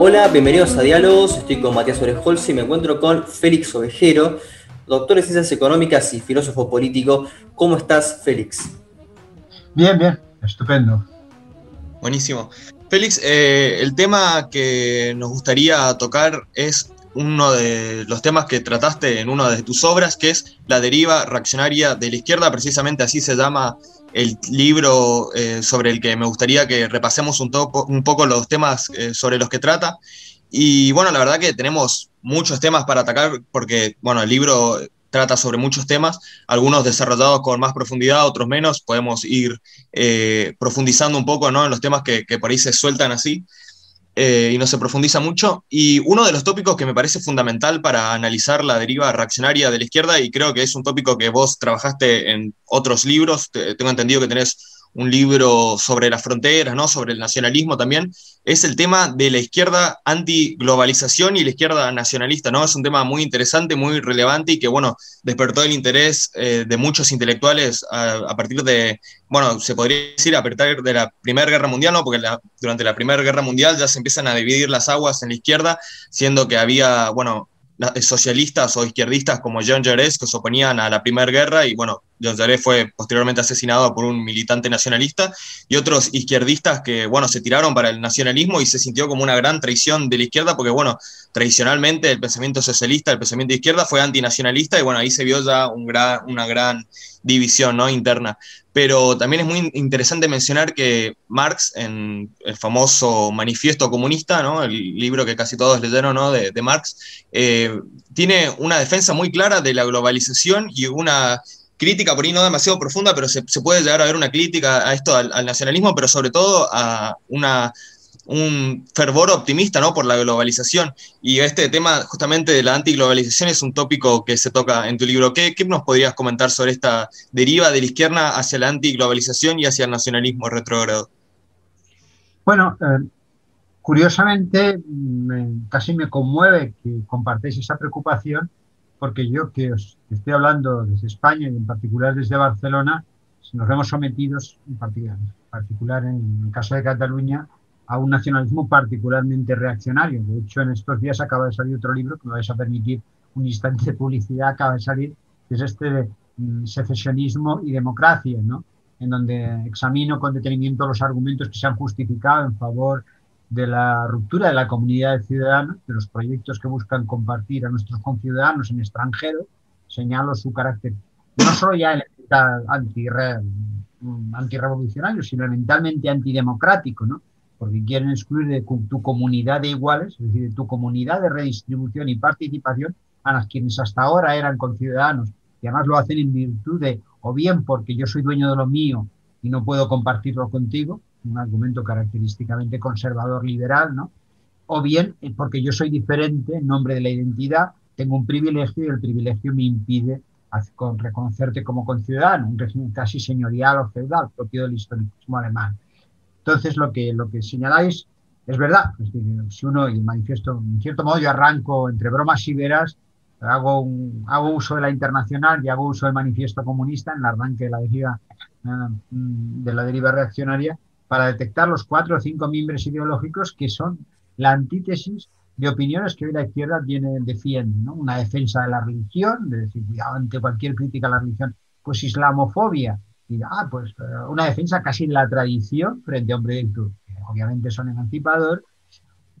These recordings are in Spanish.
Hola, bienvenidos a Diálogos. Estoy con Matías Orejols y me encuentro con Félix Ovejero, doctor en Ciencias Económicas y filósofo político. ¿Cómo estás, Félix? Bien, bien, estupendo. Buenísimo. Félix, eh, el tema que nos gustaría tocar es uno de los temas que trataste en una de tus obras, que es la deriva reaccionaria de la izquierda, precisamente así se llama el libro eh, sobre el que me gustaría que repasemos un, poco los temas eh, sobre los que trata. Y bueno, la verdad que tenemos muchos temas para atacar porque, bueno, el libro trata sobre muchos temas, algunos desarrollados con más profundidad, otros menos, podemos ir eh, profundizando un poco ¿no? en los temas que, que por ahí se sueltan así. Eh, y no se profundiza mucho. Y uno de los tópicos que me parece fundamental para analizar la deriva reaccionaria de la izquierda, y creo que es un tópico que vos trabajaste en otros libros, tengo entendido que tenés un libro sobre las fronteras, ¿no? sobre el nacionalismo también, es el tema de la izquierda antiglobalización y la izquierda nacionalista. ¿no? Es un tema muy interesante, muy relevante y que bueno, despertó el interés eh, de muchos intelectuales a, partir de, bueno, se podría decir a partir de la Primera Guerra Mundial, ¿no? porque durante la Primera Guerra Mundial ya se empiezan a dividir las aguas en la izquierda, siendo que había, bueno, socialistas o izquierdistas como John Jaurès que se oponían a la Primera Guerra y bueno, Jaurès fue posteriormente asesinado por un militante nacionalista y otros izquierdistas que bueno, se tiraron para el nacionalismo y se sintió como una gran traición de la izquierda porque bueno, tradicionalmente el pensamiento socialista, el pensamiento de izquierda fue antinacionalista y bueno, ahí se vio ya un gran, una gran división ¿no? interna. Pero también es muy interesante mencionar que Marx, en el famoso Manifiesto Comunista, ¿no? el libro que casi todos leyeron ¿no? de, de, Marx, eh, tiene una defensa muy clara de la globalización y una crítica por ahí no demasiado profunda, pero se, puede llegar a ver una crítica a esto, al, al nacionalismo, pero sobre todo a una un fervor optimista ¿no? por la globalización. Y este tema justamente de la antiglobalización es un tópico que se toca en tu libro. ¿Qué, nos podrías comentar sobre esta deriva de la izquierda hacia la antiglobalización y hacia el nacionalismo retrógrado? Bueno, eh, curiosamente me, casi me conmueve que compartáis esa preocupación porque yo que os estoy hablando desde España y en particular desde Barcelona, nos vemos sometidos, en particular, en, el caso de Cataluña, a un nacionalismo particularmente reaccionario. De hecho, en estos días acaba de salir otro libro que me vais a permitir un instante de publicidad, acaba de salir, que es este de mm, secesionismo y democracia, ¿no? en donde examino con detenimiento los argumentos que se han justificado en favor de la ruptura de la comunidad de ciudadanos, de los proyectos que buscan compartir a nuestros conciudadanos en extranjero, señalo su carácter no solo ya elemental mm, antirrevolucionario, sino elementalmente antidemocrático, ¿no? porque quieren excluir de tu comunidad de iguales, es decir, de tu comunidad de redistribución y participación a las quienes hasta ahora eran conciudadanos y además lo hacen en virtud de, o bien porque yo soy dueño de lo mío y no puedo compartirlo contigo, un argumento característicamente conservador liberal, ¿no? O bien porque yo soy diferente en nombre de la identidad, tengo un privilegio y el privilegio me impide reconocerte como conciudadano, un régimen casi señorial o feudal propio del historicismo alemán. Entonces, lo que, lo que señaláis es verdad. si uno, y manifiesto, en cierto modo, yo arranco entre bromas y veras, hago, hago uso de la internacional y hago uso del manifiesto comunista en el arranque de la deriva, eh, de la deriva reaccionaria para detectar los cuatro o cinco miembros ideológicos que son la antítesis de opiniones que hoy la izquierda tiene, defiende. ¿no? Una defensa de la religión, de decir, cuidado ante cualquier crítica a la religión, pues islamofobia, ah, pues eh, una defensa casi en la tradición frente a un proyecto que obviamente son emancipador,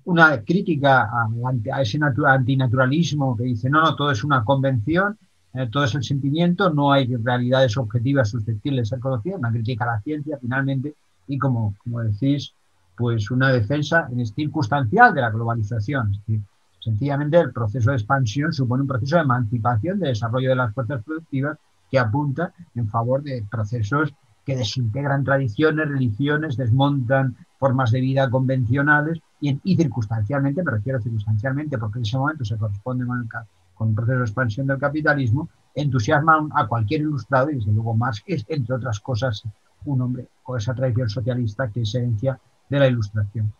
una crítica a, ese antinaturalismo que dice, no, no, todo es una convención, eh, todo es el sentimiento, no hay realidades objetivas susceptibles de ser conocidas, una crítica a la ciencia finalmente, y como, como decís, pues una defensa en circunstancial de la globalización. Es decir, sencillamente el proceso de expansión supone un proceso de emancipación, de desarrollo de las fuerzas productivas que apunta en favor de procesos que desintegran tradiciones, religiones, desmontan formas de vida convencionales y, circunstancialmente, me refiero circunstancialmente porque en ese momento se corresponde con el, con el proceso de expansión del capitalismo, entusiasman a cualquier ilustrado y desde luego Marx es, entre otras cosas, un hombre con esa tradición socialista que es herencia de la ilustración.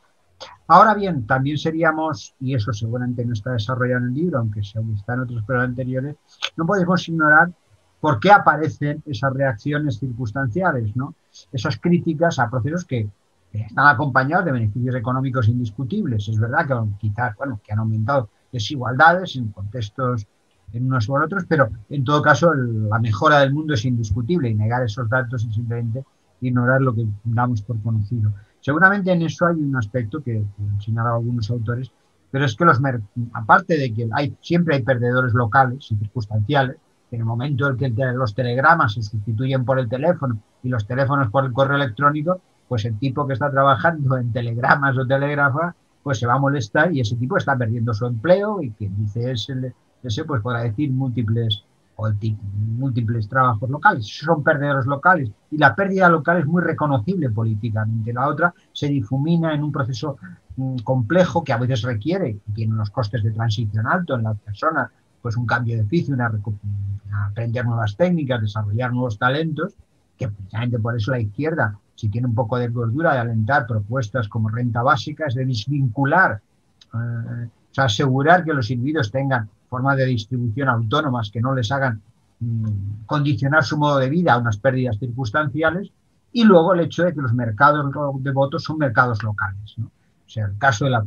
Ahora bien, también seríamos, y eso seguramente no está desarrollado en el libro, aunque está en otros programas anteriores, no podemos ignorar por qué aparecen esas reacciones circunstanciales, ¿no? esas críticas a procesos que están acompañados de beneficios económicos indiscutibles. Es verdad que quizás, bueno, que han aumentado desigualdades en contextos en unos en otros, pero en todo caso la mejora del mundo es indiscutible y negar esos datos es simplemente ignorar lo que damos por conocido. Seguramente en eso hay un aspecto que, que señalado algunos autores, pero es que los aparte de que hay, siempre hay perdedores locales y circunstanciales, en el momento en que los telegramas se sustituyen por el teléfono y los teléfonos por el correo electrónico, pues el tipo que está trabajando en telegramas o telégrafa, pues se va a molestar y ese tipo está perdiendo su empleo y quien dice ese, ese pues podrá decir múltiples o múltiples trabajos locales. son perdedores locales y la pérdida local es muy reconocible políticamente. La otra se difumina en un proceso mm, complejo que a veces requiere, tiene unos costes de transición alto en las personas, pues un cambio de oficio, aprender nuevas técnicas, desarrollar nuevos talentos, que precisamente por eso la izquierda, si tiene un poco de gordura de alentar propuestas como renta básica, es de desvincular, eh, o sea, asegurar que los individuos tengan formas de distribución autónomas que no les hagan mm, condicionar su modo de vida a unas pérdidas circunstanciales, y luego el hecho de que los mercados de votos son mercados locales. O sea, el caso de la,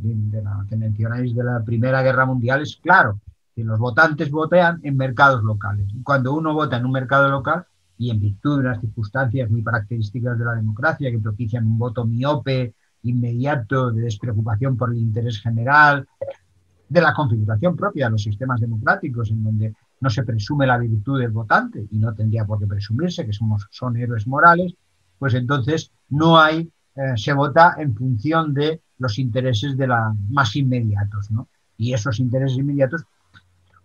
que mencionáis de la Primera Guerra Mundial es claro que los votantes votean en mercados locales. Cuando uno vota en un mercado local, y en virtud de unas circunstancias muy características de la democracia que propician un voto miope, inmediato, de despreocupación por el interés general, de la configuración propia de los sistemas democráticos, en donde no se presume la virtud del votante y no tendría por qué presumirse que somos, son héroes morales, pues entonces no hay, eh, se vota en función de los intereses de la, más inmediatos, ¿no? Y esos intereses inmediatos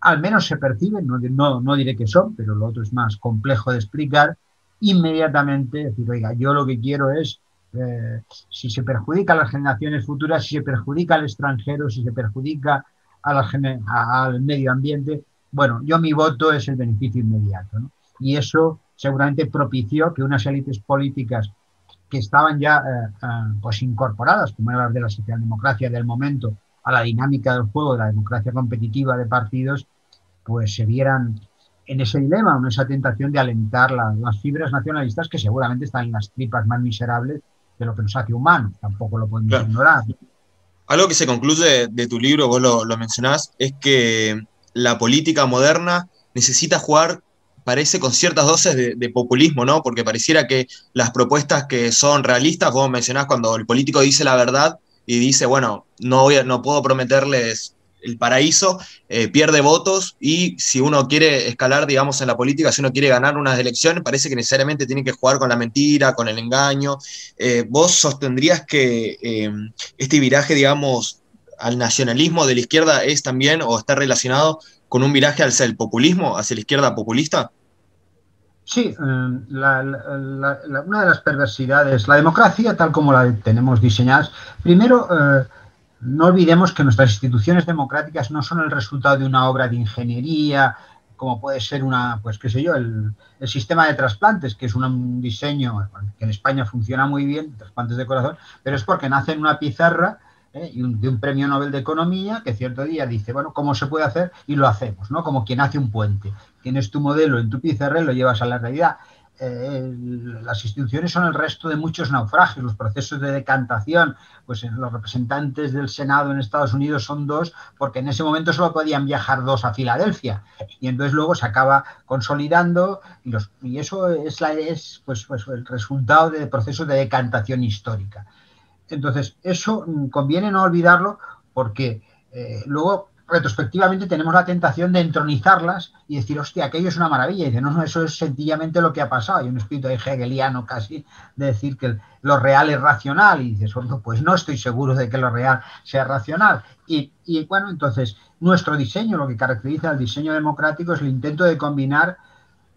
al menos se perciben, no, no, diré que son, pero lo otro es más complejo de explicar, inmediatamente decir, oiga, yo lo que quiero es, eh, si se perjudica a las generaciones futuras, si se perjudica al extranjero, si se perjudica a la, al medio ambiente, bueno, yo mi voto es el beneficio inmediato. Y eso seguramente propició que unas élites políticas que estaban ya eh, eh, pues incorporadas, como era las de la socialdemocracia del momento, a la dinámica del juego de la democracia competitiva de partidos, pues se vieran en ese dilema, en esa tentación de alentar las fibras nacionalistas que seguramente están en las tripas más miserables de lo que nos hace humanos, tampoco lo podemos ignorar. Algo que se concluye de tu libro, vos lo, mencionás, es que la política moderna necesita jugar, parece, con ciertas dosis de, de, populismo, ¿no? Porque pareciera que las propuestas que son realistas, vos mencionás cuando el político dice la verdad, y dice, bueno, no, voy no puedo prometerles el paraíso, eh, pierde votos y si uno quiere escalar, digamos, en la política, si uno quiere ganar unas elecciones, parece que necesariamente tiene que jugar con la mentira, con el engaño. Eh, ¿Vos sostendrías que eh, este viraje, digamos, al nacionalismo de la izquierda es también o está relacionado con un viraje hacia el populismo, hacia la izquierda populista? Sí, una de las perversidades, la democracia tal como la tenemos diseñadas, primero, eh, no olvidemos que nuestras instituciones democráticas no son el resultado de una obra de ingeniería, como puede ser una, pues qué sé yo, el, sistema de trasplantes, que es un diseño que en España funciona muy bien, trasplantes de corazón, pero es porque nace en una pizarra ¿eh? y de un premio Nobel de Economía que cierto día dice, bueno, ¿cómo se puede hacer? Y lo hacemos, ¿no? Como quien hace un puente. Tienes tu modelo en tu pizarra y lo llevas a la realidad. Las instituciones son el resto de muchos naufragios, los procesos de decantación, pues los representantes del Senado en Estados Unidos son dos, porque en ese momento solo podían viajar dos a Filadelfia, y entonces luego se acaba consolidando, y eso es, la, es pues, pues el resultado de procesos de decantación histórica. Entonces, eso mm, conviene no olvidarlo porque eh, luego retrospectivamente tenemos la tentación de entronizarlas y decir, hostia, aquello es una maravilla. Y dice, no, no, eso es sencillamente lo que ha pasado. Hay un espíritu hegeliano casi de decir que lo real es racional. Y dices, pues no estoy seguro de que lo real sea racional. Y, bueno, entonces, nuestro diseño, lo que caracteriza al diseño democrático es el intento de combinar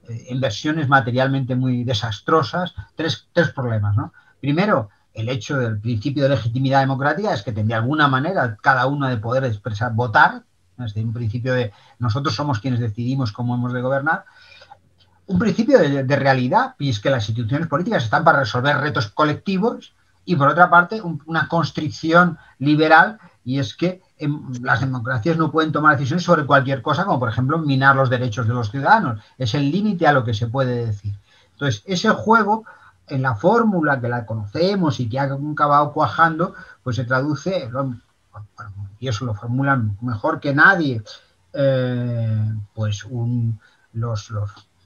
eh, en versiones materialmente muy desastrosas tres, tres problemas. ¿no? Primero, el hecho del principio de legitimidad democrática es que tendría alguna manera cada uno de poder expresar, votar, desde un principio de nosotros somos quienes decidimos cómo hemos de gobernar, un principio de, realidad, y es que las instituciones políticas están para resolver retos colectivos, y por otra parte una constricción liberal, y es que las democracias no pueden tomar decisiones sobre cualquier cosa, como por ejemplo minar los derechos de los ciudadanos. Es el límite a lo que se puede decir. Entonces, ese juego en la fórmula que la conocemos y que ha acabado cuajando, pues se traduce, y eso lo formulan mejor que nadie, eh, pues los,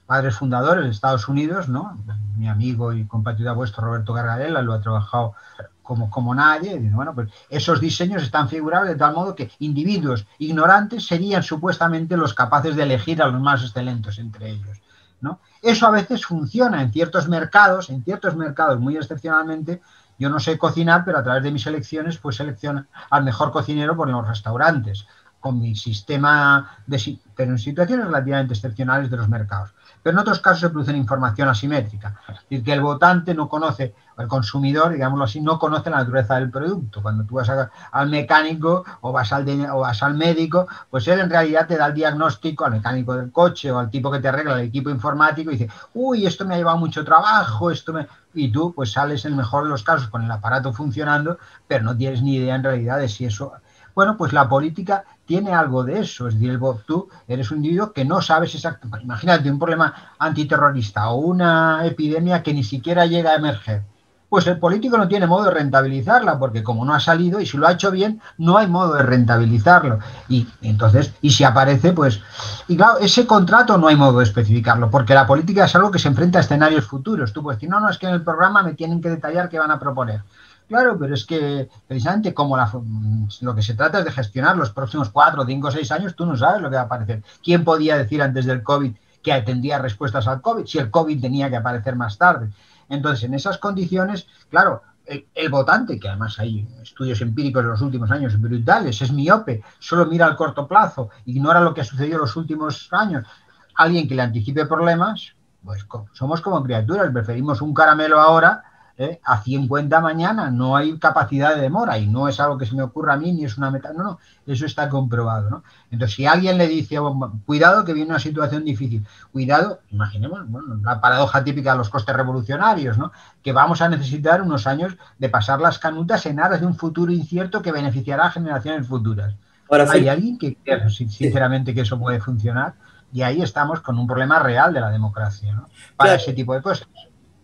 padres fundadores de Estados Unidos, ¿no? mi amigo y compatriota vuestro Roberto Gargarella lo ha trabajado como, como nadie, bueno, pues esos diseños están figurados de tal modo que individuos ignorantes serían supuestamente los capaces de elegir a los más excelentes entre ellos. ¿No? Eso a veces funciona en ciertos mercados, en ciertos mercados muy excepcionalmente. Yo no sé cocinar, pero a través de mis elecciones, pues selecciono al mejor cocinero por los restaurantes, con mi sistema de... pero en situaciones relativamente excepcionales de los mercados. Pero en otros casos se produce información asimétrica. Es decir, que el votante no conoce, el consumidor, digámoslo así, no conoce la naturaleza del producto. Cuando tú vas al mecánico o vas al, o vas al médico, pues él en realidad te da el diagnóstico al mecánico del coche o al tipo que te arregla el equipo informático y dice, uy, esto me ha llevado mucho trabajo, esto me... Y tú pues sales en el mejor de los casos con el aparato funcionando, pero no tienes ni idea en realidad de si eso bueno, pues la política tiene algo de eso. Es decir, tú eres un individuo que no sabes exactamente. Imagínate un problema antiterrorista o una epidemia que ni siquiera llega a emerger. Pues el político no tiene modo de rentabilizarla, porque como no ha salido y si lo ha hecho bien, no hay modo de rentabilizarlo. Y entonces, y si aparece, pues. Y claro, ese contrato no hay modo de especificarlo, porque la política es algo que se enfrenta a escenarios futuros. Tú puedes decir, no, no, es que en el programa me tienen que detallar qué van a proponer. Claro, pero es que precisamente como lo que se trata es de gestionar los próximos cuatro, cinco, seis años, tú no sabes lo que va a aparecer. ¿Quién podía decir antes del COVID que atendía respuestas al COVID si el COVID tenía que aparecer más tarde? Entonces, en esas condiciones, claro, el, votante, que además hay estudios empíricos de los últimos años brutales, es miope, solo mira al corto plazo, ignora lo que ha sucedido en los últimos años. Alguien que le anticipe problemas, pues somos como criaturas, preferimos un caramelo ahora ¿eh? a 50 mañana, no hay capacidad de demora y no es algo que se me ocurra a mí ni es una meta, no, no, eso está comprobado. ¿no? Entonces, si alguien le dice, cuidado que viene una situación difícil, cuidado, imaginemos bueno, la paradoja típica de los costes revolucionarios, ¿no? que vamos a necesitar unos años de pasar las canutas en aras de un futuro incierto que beneficiará a generaciones futuras. Ahora, ¿Hay alguien que crea sinceramente que eso puede funcionar? Y ahí estamos con un problema real de la democracia, ¿no? Para ese tipo de cosas.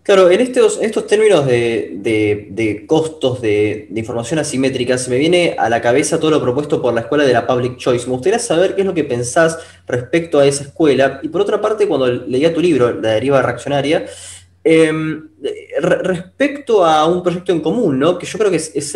Claro, en estos, estos términos de, costos de, información asimétrica, se me viene a la cabeza todo lo propuesto por la escuela de la Public Choice. Me gustaría saber qué es lo que pensás respecto a esa escuela. Y por otra parte, cuando leía tu libro, La deriva reaccionaria, em, respecto a un proyecto en común, ¿no? que yo creo que es,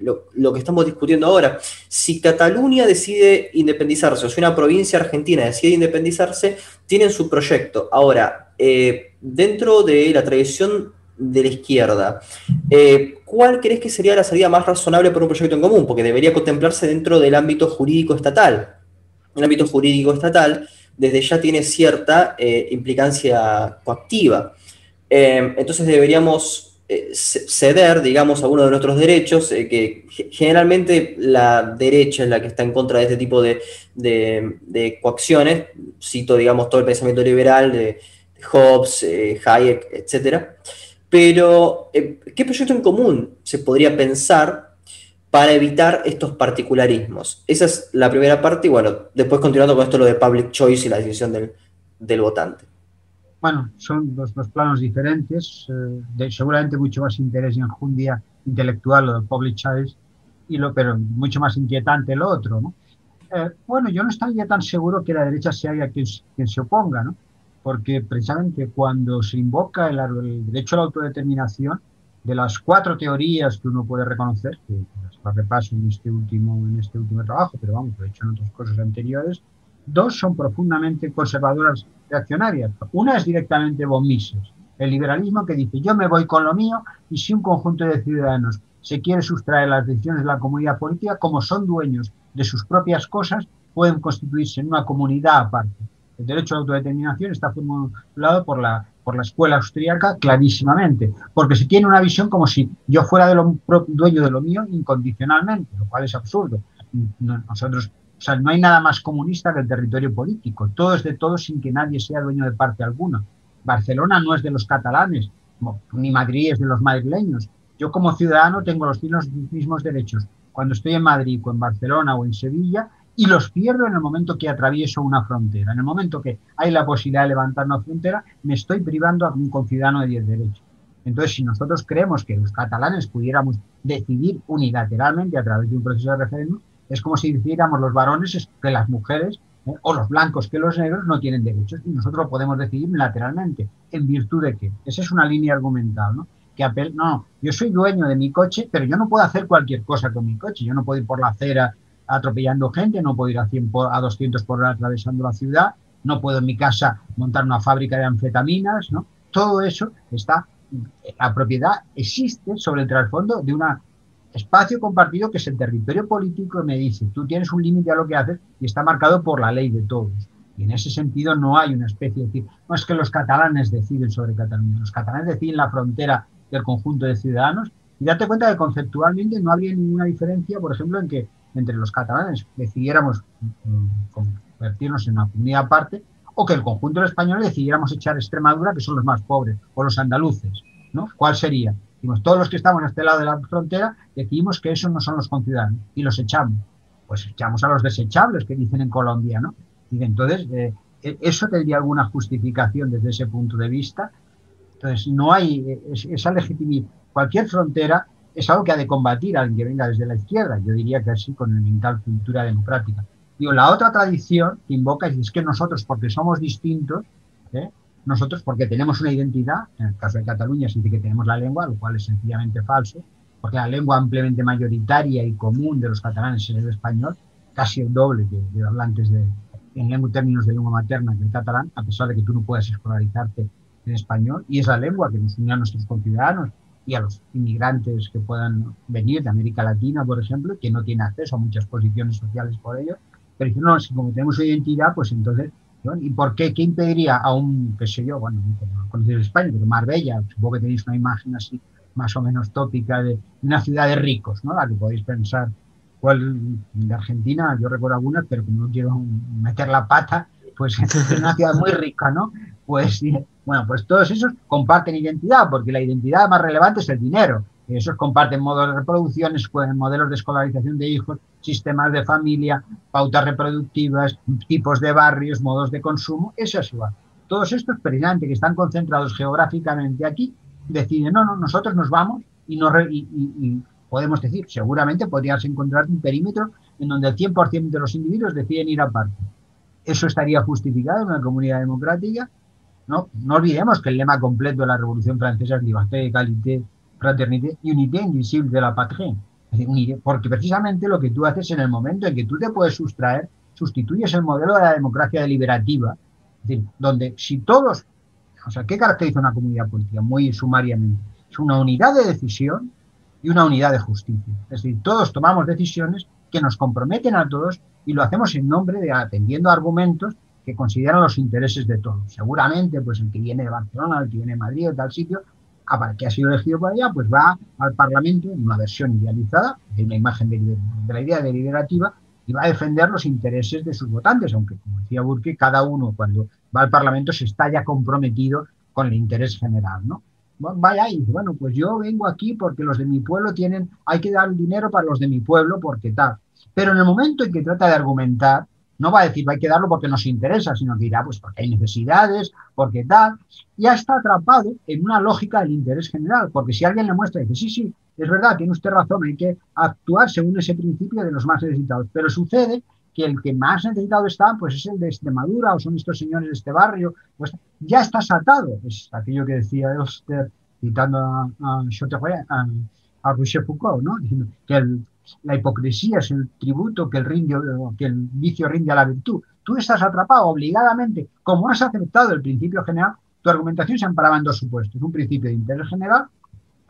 lo, lo, que estamos discutiendo ahora. Si Cataluña decide independizarse, o si una provincia argentina decide independizarse, tienen su proyecto. Ahora, eh, dentro de la tradición de la izquierda, eh, ¿cuál crees que sería la salida más razonable para un proyecto en común? Porque debería contemplarse dentro del ámbito jurídico estatal. El ámbito jurídico estatal desde ya tiene cierta eh, implicancia coactiva. entonces deberíamos ceder, digamos, algunos de nuestros derechos, que generalmente la derecha es la que está en contra de este tipo de coacciones. Cito, digamos, todo el pensamiento liberal de Hobbes, eh, Hayek, etc. Pero, eh, ¿qué proyecto en común se podría pensar para evitar estos particularismos? Esa es la primera parte y bueno, después continuando con esto lo de public choice y la decisión del, votante. Bueno, son dos, planos diferentes, eh, seguramente mucho más interés y enjundia intelectual lo del public choice, y lo, pero mucho más inquietante lo otro. ¿no? bueno, yo no estaría tan seguro que la derecha sea quien, quien se oponga, ¿no? Porque precisamente cuando se invoca el, derecho a la autodeterminación, de las cuatro teorías que uno puede reconocer, que las repaso en este último, en este último trabajo, pero vamos, lo he hecho en otras cosas anteriores, dos son profundamente conservadoras reaccionarias. Una es directamente von el liberalismo que dice yo me voy con lo mío y si un conjunto de ciudadanos se quiere sustraer las decisiones de la comunidad política, como son dueños de sus propias cosas, pueden constituirse en una comunidad aparte. El derecho a la autodeterminación está formulado por la, por la escuela austríaca clarísimamente, porque se tiene una visión como si yo fuera de lo, dueño de lo mío incondicionalmente, lo cual es absurdo. Nosotros, o sea, no hay nada más comunista que el territorio político. Todo es de todos sin que nadie sea dueño de parte alguna. Barcelona no es de los catalanes, ni Madrid es de los madrileños. Yo como ciudadano tengo los mismos derechos cuando estoy en Madrid o en Barcelona o en Sevilla y los pierdo en el momento que atravieso una frontera. En el momento que hay la posibilidad de levantar una frontera, me estoy privando a un conciudadano de 10 derechos. Entonces, si nosotros creemos que los catalanes pudiéramos decidir unilateralmente a través de un proceso de referéndum, es como si decidiéramos los varones que las mujeres ¿eh? o los blancos que los negros no tienen derechos y nosotros lo podemos decidir unilateralmente. ¿En virtud de qué? Esa es una línea argumental, ¿no? Que apel no, yo soy dueño de mi coche, pero yo no puedo hacer cualquier cosa con mi coche. Yo no puedo ir por la acera atropellando gente, no puedo ir a, 100 a 200 por hora atravesando la ciudad, no puedo en mi casa montar una fábrica de anfetaminas, ¿no? Todo eso está, la propiedad existe sobre el trasfondo de un espacio compartido que es el territorio político me dice, tú tienes un límite a lo que haces y está marcado por la ley de todos. Y en ese sentido no hay una especie de decir, no es que los catalanes deciden sobre Cataluña, los catalanes deciden la frontera del conjunto de ciudadanos y date cuenta que conceptualmente no habría ninguna diferencia, por ejemplo, en que entre los catalanes decidiéramos mm, convertirnos en una comunidad aparte o que el conjunto de españoles decidiéramos echar Extremadura, que son los más pobres, o los andaluces. ¿no? ¿Cuál sería? todos los que estamos a este lado de la frontera decidimos que esos no son los conciudadanos y los echamos. Pues echamos a los desechables que dicen en Colombia, ¿no? Y entonces, eh, e, ¿eso tendría alguna justificación desde ese punto de vista? Entonces, no hay eh, esa legitimidad. Cualquier frontera es algo que ha de combatir alguien que venga desde la izquierda. Yo diría que así con el mental cultura democrática. Digo, la otra tradición que invoca es que nosotros, porque somos distintos, ¿eh? nosotros porque tenemos una identidad, en el caso de Cataluña se dice que tenemos la lengua, lo cual es sencillamente falso, porque la lengua ampliamente mayoritaria y común de los catalanes es el español, casi el doble de, hablantes de, en términos de lengua materna que el catalán, a pesar de que tú no puedas escolarizarte en español, y es la lengua que nos une a nuestros conciudadanos y a los inmigrantes que puedan venir de América Latina, por ejemplo, que no tienen acceso a muchas posiciones sociales por ello, pero dicen, no, si como tenemos identidad, pues entonces, ¿y por qué? ¿Qué impediría a un, qué sé yo, bueno, no conocido España, pero Marbella, supongo que tenéis una imagen así más o menos tópica de una ciudad de ricos, ¿no? La que podéis pensar, cuál de Argentina, yo recuerdo algunas, pero como no quiero meter la pata, pues es una ciudad muy rica, ¿no? Pues bueno, pues todos esos comparten identidad, porque la identidad más relevante es el dinero. Esos comparten modos de reproducción, modelos de escolarización de hijos, sistemas de familia, pautas reproductivas, tipos de barrios, modos de consumo, eso es igual. Todos estos precisamente que están concentrados geográficamente aquí, deciden, no, no, nosotros nos vamos y, no y, podemos decir, seguramente podrías encontrar un perímetro en donde el 100% de los individuos deciden ir aparte. Eso estaría justificado en una comunidad democrática ¿no? No olvidemos que el lema completo de la Revolución Francesa es liberté, égalité, fraternité y unité indivisible de la patrie. Porque precisamente lo que tú haces en el momento en que tú te puedes sustraer, sustituyes el modelo de la democracia deliberativa, donde si todos, o sea, ¿qué caracteriza una comunidad política? Muy sumariamente. Es una unidad de decisión y una unidad de justicia. Es decir, todos tomamos decisiones que nos comprometen a todos y lo hacemos en nombre de atendiendo a argumentos que consideran los intereses de todos. Seguramente, pues el que viene de Barcelona, el que viene de Madrid o tal sitio, que ha sido elegido por allá, pues va al Parlamento en una versión idealizada, de una imagen de, la idea deliberativa, y va a defender los intereses de sus votantes, aunque, como decía Burke, cada uno cuando va al Parlamento se está ya comprometido con el interés general, ¿no? Vaya y dice, bueno, pues yo vengo aquí porque los de mi pueblo tienen, hay que dar dinero para los de mi pueblo porque tal. Pero en el momento en que trata de argumentar, no va a decir hay que darlo porque nos interesa, sino que dirá pues porque hay necesidades, porque tal. Ya está atrapado en una lógica del interés general, porque si alguien le muestra y dice, sí, sí, es verdad, tiene usted razón, hay que actuar según ese principio de los más necesitados. Pero sucede que el que más necesitado está, pues es el de Extremadura o son estos señores de este barrio, pues ya está atado. Es aquello que decía Elster citando a, a, Foucault, ¿no? Que la hipocresía es el tributo que el, vicio rinde a la virtud. Tú estás atrapado obligadamente, como has aceptado el principio general, tu argumentación se amparaba en dos supuestos. Un principio de interés general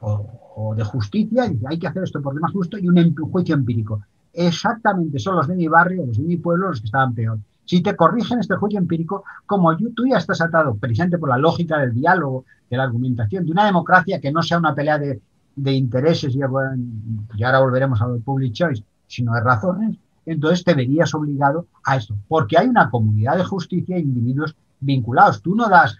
o, de justicia, y hay que hacer esto porque es más justo, y un juicio empírico. Exactamente, son los de mi barrio, los de mi pueblo, los que estaban peor. Si te corrigen este juicio empírico, como tú ya estás atado, precisamente por la lógica del diálogo, de la argumentación, de una democracia que no sea una pelea de de intereses, y ahora volveremos a lo public choice, sino de razones, entonces te verías obligado a esto, porque hay una comunidad de justicia e individuos vinculados. Tú no das,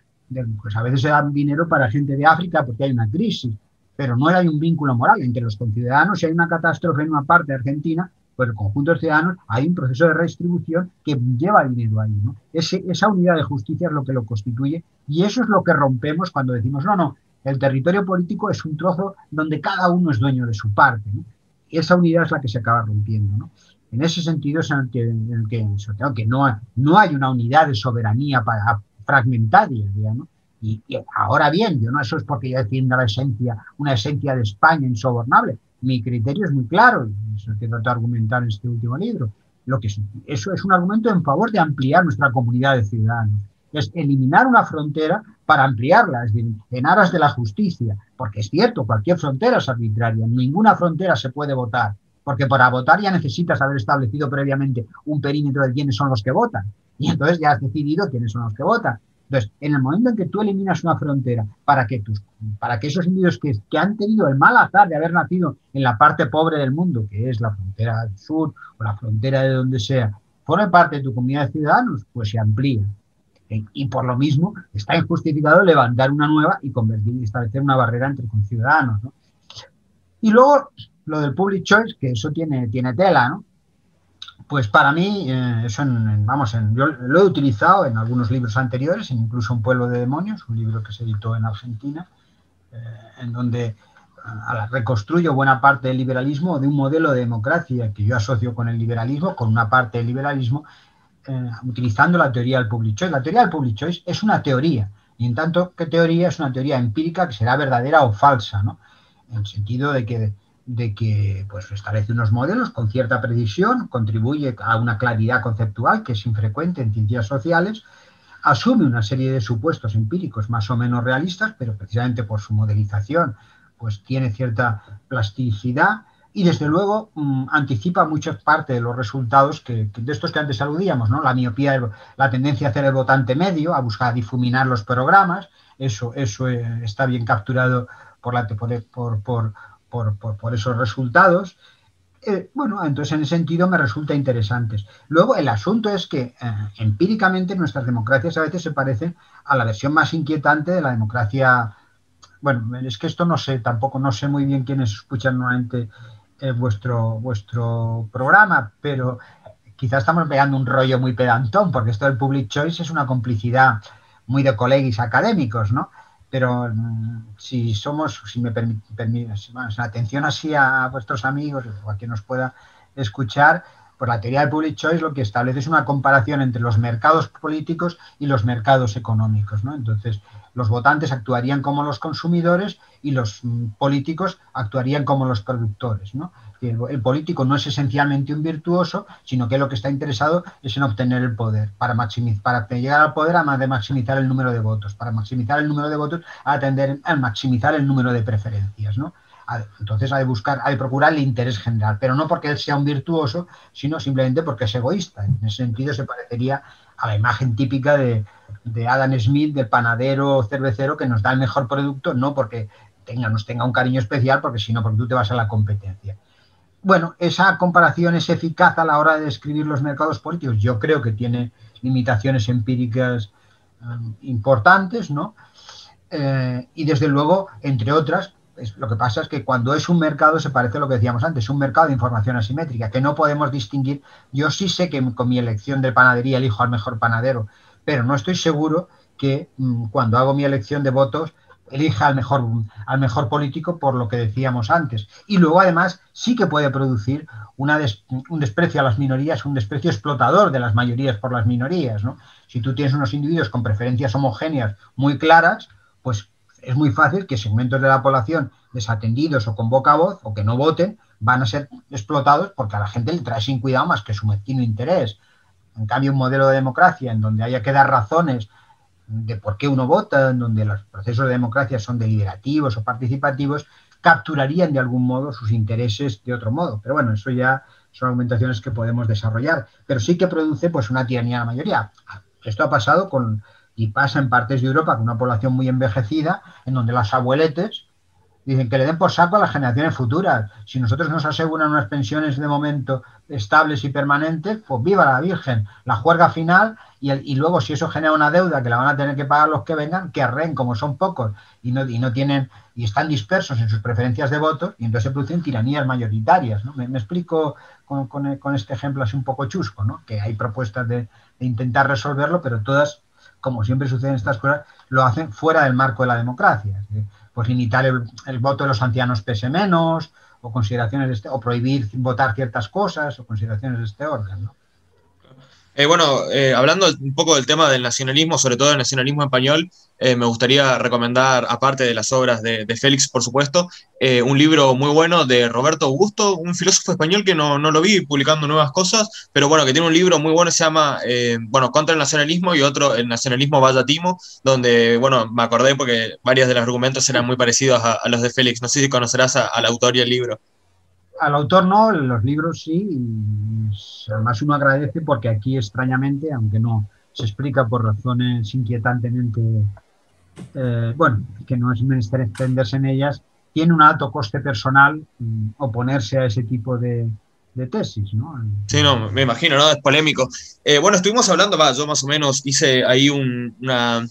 pues a veces se dan dinero para gente de África porque hay una crisis, pero no hay un vínculo moral entre los conciudadanos. Si hay una catástrofe en una parte de Argentina, por el conjunto de ciudadanos, hay un proceso de redistribución que lleva dinero ahí. ¿no? esa unidad de justicia es lo que lo constituye y eso es lo que rompemos cuando decimos, no, no, el territorio político es un trozo donde cada uno es dueño de su parte. Esa unidad es la que se acaba rompiendo. En ese sentido es en el que, en el que, que no, no hay una unidad de soberanía para, fragmentaria. Y, ahora bien, yo no eso es porque yo defienda la esencia, una esencia de España insobornable. Mi criterio es muy claro, y eso que trato de argumentar en este último libro. Lo que eso es un argumento en favor de ampliar nuestra comunidad de ciudadanos. Es eliminar una frontera para ampliarla, es decir, en aras de la justicia. Porque es cierto, cualquier frontera es arbitraria, ninguna frontera se puede votar. Porque para votar ya necesitas haber establecido previamente un perímetro de quiénes son los que votan. Y entonces ya has decidido quiénes son los que votan. Entonces, en el momento en que tú eliminas una frontera para que, tus, para que esos individuos que, que, han tenido el mal azar de haber nacido en la parte pobre del mundo, que es la frontera del sur o la frontera de donde sea, formen parte de tu comunidad de ciudadanos, pues se amplía. Eh, y por lo mismo está injustificado levantar una nueva y convertir y establecer una barrera entre conciudadanos. Y luego lo del public choice, que eso tiene, tiene tela, ¿no? Pues para mí, eh, eso vamos, en, yo lo he utilizado en algunos libros anteriores, incluso Un pueblo de demonios, un libro que se editó en Argentina, eh, en donde reconstruyo buena parte del liberalismo de un modelo de democracia que yo asocio con el liberalismo, con una parte del liberalismo, utilizando la teoría del public choice. La teoría del public choice es una teoría, y en tanto que teoría es una teoría empírica que será verdadera o falsa, ¿no? En el sentido de que de que pues, establece unos modelos con cierta precisión, contribuye a una claridad conceptual que es infrecuente en ciencias sociales, asume una serie de supuestos empíricos más o menos realistas, pero precisamente por su modelización pues tiene cierta plasticidad y desde luego mm, anticipa mucha parte de los resultados que, de estos que antes aludíamos, ¿no? La miopía, la tendencia a hacer el votante medio, a buscar difuminar los programas, eso, eso eh, está bien capturado por, la, por, por por, esos resultados. Eh, bueno, entonces en ese sentido me resulta interesante. Luego, el asunto es que eh, empíricamente nuestras democracias a veces se parecen a la versión más inquietante de la democracia. Bueno, es que esto no sé, tampoco no sé muy bien quiénes escuchan nuevamente eh, vuestro, vuestro programa, pero quizás estamos pegando un rollo muy pedantón, porque esto del public choice es una complicidad muy de colegis académicos, ¿no? pero mm, si somos, si me permite, atención así a vuestros amigos o a quien nos pueda escuchar, pues la teoría del public choice lo que establece es una comparación entre los mercados políticos y los mercados económicos, ¿no? Entonces, los votantes actuarían como los consumidores y los mm, políticos actuarían como los productores, ¿no? el, político no es esencialmente un virtuoso, sino que lo que está interesado es en obtener el poder. Para, maximizar, para llegar al poder, además de maximizar el número de votos. Para maximizar el número de votos, a atender a maximizar el número de preferencias. ¿no? Entonces ha de buscar, ha de procurar el interés general, pero no porque él sea un virtuoso, sino simplemente porque es egoísta. En ese sentido se parecería a la imagen típica de, de Adam Smith, del panadero cervecero, que nos da el mejor producto, no porque tenga, nos tenga un cariño especial, porque sino porque tú te vas a la competencia bueno, esa comparación es eficaz a la hora de describir los mercados políticos. Yo creo que tiene limitaciones empíricas um, importantes, ¿no? Eh, y desde luego, entre otras, lo que pasa es que cuando es un mercado se parece a lo que decíamos antes, un mercado de información asimétrica, que no podemos distinguir. Yo sí sé que con mi elección de panadería elijo al mejor panadero, pero no estoy seguro que mm, cuando hago mi elección de votos elija al mejor, al mejor político por lo que decíamos antes. Y luego, además, sí que puede producir un desprecio a las minorías, un desprecio explotador de las mayorías por las minorías. ¿no? Si tú tienes unos individuos con preferencias homogéneas muy claras, pues es muy fácil que segmentos de la población desatendidos o con boca a voz o que no voten van a ser explotados porque a la gente le trae sin cuidado más que su mezquino interés. En cambio, un modelo de democracia en donde haya que dar razones de por qué uno vota, en donde los procesos de democracia son deliberativos o participativos, capturarían de algún modo sus intereses de otro modo. Pero bueno, eso ya son argumentaciones que podemos desarrollar. Pero sí que produce pues una tiranía de la mayoría. Esto ha pasado con, y pasa en partes de Europa con una población muy envejecida, en donde las abueletes Dicen que le den por saco a las generaciones futuras. Si nosotros nos aseguran unas pensiones de momento estables y permanentes, pues viva la Virgen, la juerga final y, y, luego si eso genera una deuda que la van a tener que pagar los que vengan, que arren como son pocos y no, y no tienen y están dispersos en sus preferencias de votos y entonces se producen tiranías mayoritarias. ¿no? Me, me, explico con, con, con, este ejemplo así un poco chusco, ¿no? que hay propuestas de, de intentar resolverlo, pero todas, como siempre sucede en estas cosas, lo hacen fuera del marco de la democracia pues limitar el, el, voto de los ancianos pese menos, o consideraciones de este, o prohibir votar ciertas cosas, o consideraciones de este orden. Eh, bueno, eh, hablando un poco del tema del nacionalismo, sobre todo el nacionalismo español, eh, me gustaría recomendar, aparte de las obras de, Félix, por supuesto, eh, un libro muy bueno de Roberto Augusto, un filósofo español que no, no, lo vi publicando nuevas cosas, pero bueno, que tiene un libro muy bueno, se llama, bueno, Contra el Nacionalismo y otro, El Nacionalismo Vaya Timo, donde, bueno, me acordé porque varios de los argumentos eran muy parecidos a, los de Félix. No sé si conocerás al autor y el libro al autor no, los libros sí, y además uno agradece porque aquí extrañamente, aunque no se explica por razones inquietantemente, eh, bueno, que no es menester extenderse en ellas, tiene un alto coste personal mm, oponerse a ese tipo de, tesis, ¿no? Sí, no, me imagino, ¿no? Es polémico. Eh, bueno, estuvimos hablando, va, yo más o menos hice ahí un, una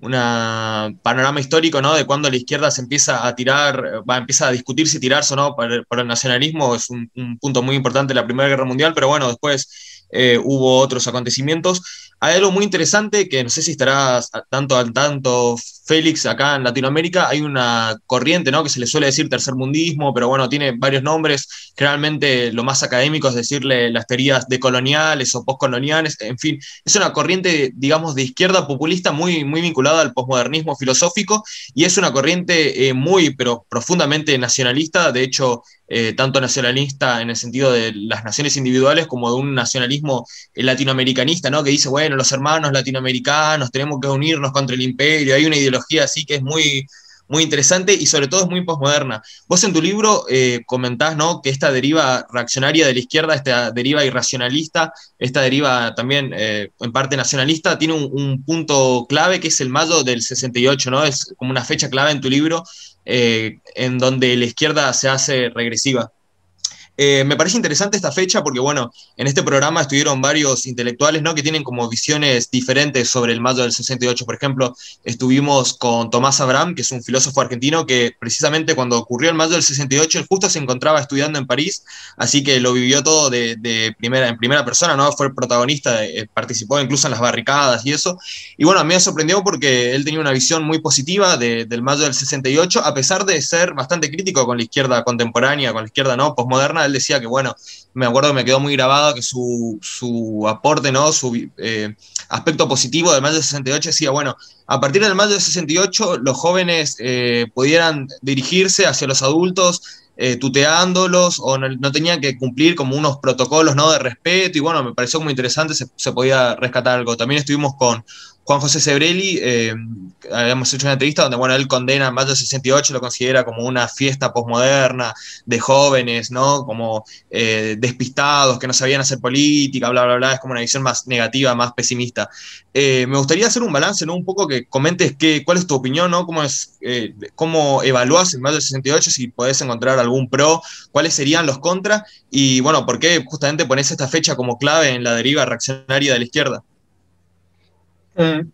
un panorama histórico, ¿no? De cuando la izquierda se empieza a tirar, va, empieza a discutir si tirarse o no por el nacionalismo, es un, un, punto muy importante de la Primera Guerra Mundial, pero bueno, después eh, hubo otros acontecimientos. Hay algo muy interesante que no sé si estarás tanto al tanto, Félix, acá en Latinoamérica, hay una corriente, ¿no? Que se le suele decir tercermundismo, pero bueno, tiene varios nombres. Generalmente lo más académico es decirle las teorías decoloniales o postcoloniales, en fin, es una corriente, digamos, de izquierda populista muy, muy vinculada al posmodernismo filosófico y es una corriente eh, muy, pero profundamente nacionalista. De hecho, eh, tanto nacionalista en el sentido de las naciones individuales como de un nacionalismo latinoamericanista, ¿no? Que dice, bueno, los hermanos latinoamericanos tenemos que unirnos contra el imperio, hay una ideología así que es muy, muy interesante y sobre todo es muy posmoderna. Vos en tu libro eh, comentás ¿no? que esta deriva reaccionaria de la izquierda, esta deriva irracionalista, esta deriva también eh, en parte nacionalista, tiene un, un, punto clave que es el mayo del 68, ¿no? Es como una fecha clave en tu libro eh, en donde la izquierda se hace regresiva. Eh, me parece interesante esta fecha porque, bueno, en este programa estuvieron varios intelectuales, ¿no? Que tienen como visiones diferentes sobre el mayo del 68. Por ejemplo, estuvimos con Tomás Abraham, que es un filósofo argentino que precisamente cuando ocurrió el mayo del 68, él justo se encontraba estudiando en París, así que lo vivió todo de, primera, en primera persona, ¿no? Fue el protagonista, eh, participó incluso en las barricadas y eso. Y bueno, a mí me sorprendió porque él tenía una visión muy positiva de, del mayo del 68, a pesar de ser bastante crítico con la izquierda contemporánea, con la izquierda, ¿no? Postmoderna, decía que, bueno, me acuerdo que me quedó muy grabado que su, su aporte, ¿no? Su eh, aspecto positivo del mayo del 68 decía, bueno, a partir del mayo del 68 los jóvenes eh, pudieran dirigirse hacia los adultos eh, tuteándolos o no, tenían que cumplir como unos protocolos ¿no? de respeto y bueno, me pareció muy interesante, se podía rescatar algo. También estuvimos con Juan José Sebrelli, eh, habíamos hecho una entrevista donde bueno, él condena mayo 68, lo considera como una fiesta posmoderna de jóvenes, ¿no? Como eh, despistados, que no sabían hacer política, bla, bla, bla, es como una visión más negativa, más pesimista. Eh, me gustaría hacer un balance, ¿no? Un poco que comentes qué, cuál es tu opinión, ¿no? ¿Cómo, es, eh, cómo evalúas el mayo 68, si podés encontrar algún pro, cuáles serían los contras y bueno, ¿por qué justamente pones esta fecha como clave en la deriva reaccionaria de la izquierda? Eh,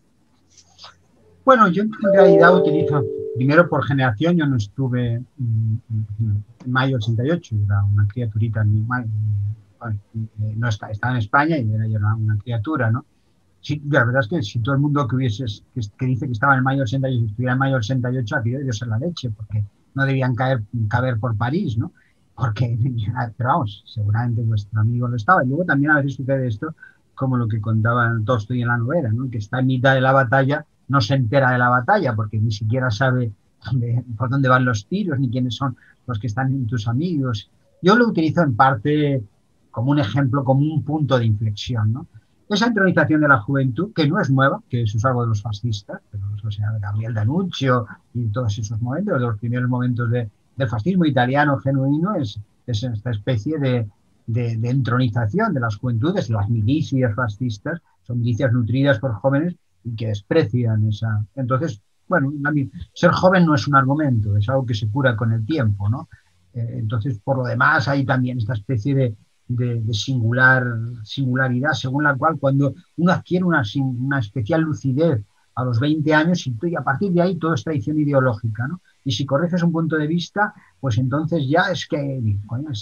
bueno, yo en realidad utilizo, primero por generación, yo no estuve en, mayo 88, era una criaturita, bueno, no está, estaba en España y era yo una, criatura, ¿no? Sí, la verdad es que si todo el mundo que hubiese, que, que dice que estaba en mayo 68 estuviera en mayo 68, aquello debió ser la leche, porque no debían caer, caber por París, ¿no? Porque, pero vamos, seguramente vuestro amigo lo estaba. Y luego también a veces sucede esto, como lo que contaba Tolstoy en la novela, ¿no? que está en mitad de la batalla, no se entera de la batalla porque ni siquiera sabe dónde, por dónde van los tiros ni quiénes son los que están en tus amigos. Yo lo utilizo en parte como un ejemplo, como un punto de inflexión. ¿no? Esa entronización de la juventud, que no es nueva, que eso es algo de los fascistas, pero, o sea, Gabriel Danuccio y todos esos momentos, de los primeros momentos de, del fascismo italiano genuino, es, es esta especie de, de, de, entronización de las juventudes, las milicias fascistas, son milicias nutridas por jóvenes y que desprecian esa. Entonces, bueno, ser joven no es un argumento, es algo que se cura con el tiempo, ¿no? Eh, entonces, por lo demás, hay también esta especie de, singular, singularidad, según la cual cuando uno adquiere una, una especial lucidez a los 20 años y, a partir de ahí todo es tradición ideológica, ¿no? Y si correges un punto de vista, pues entonces ya es que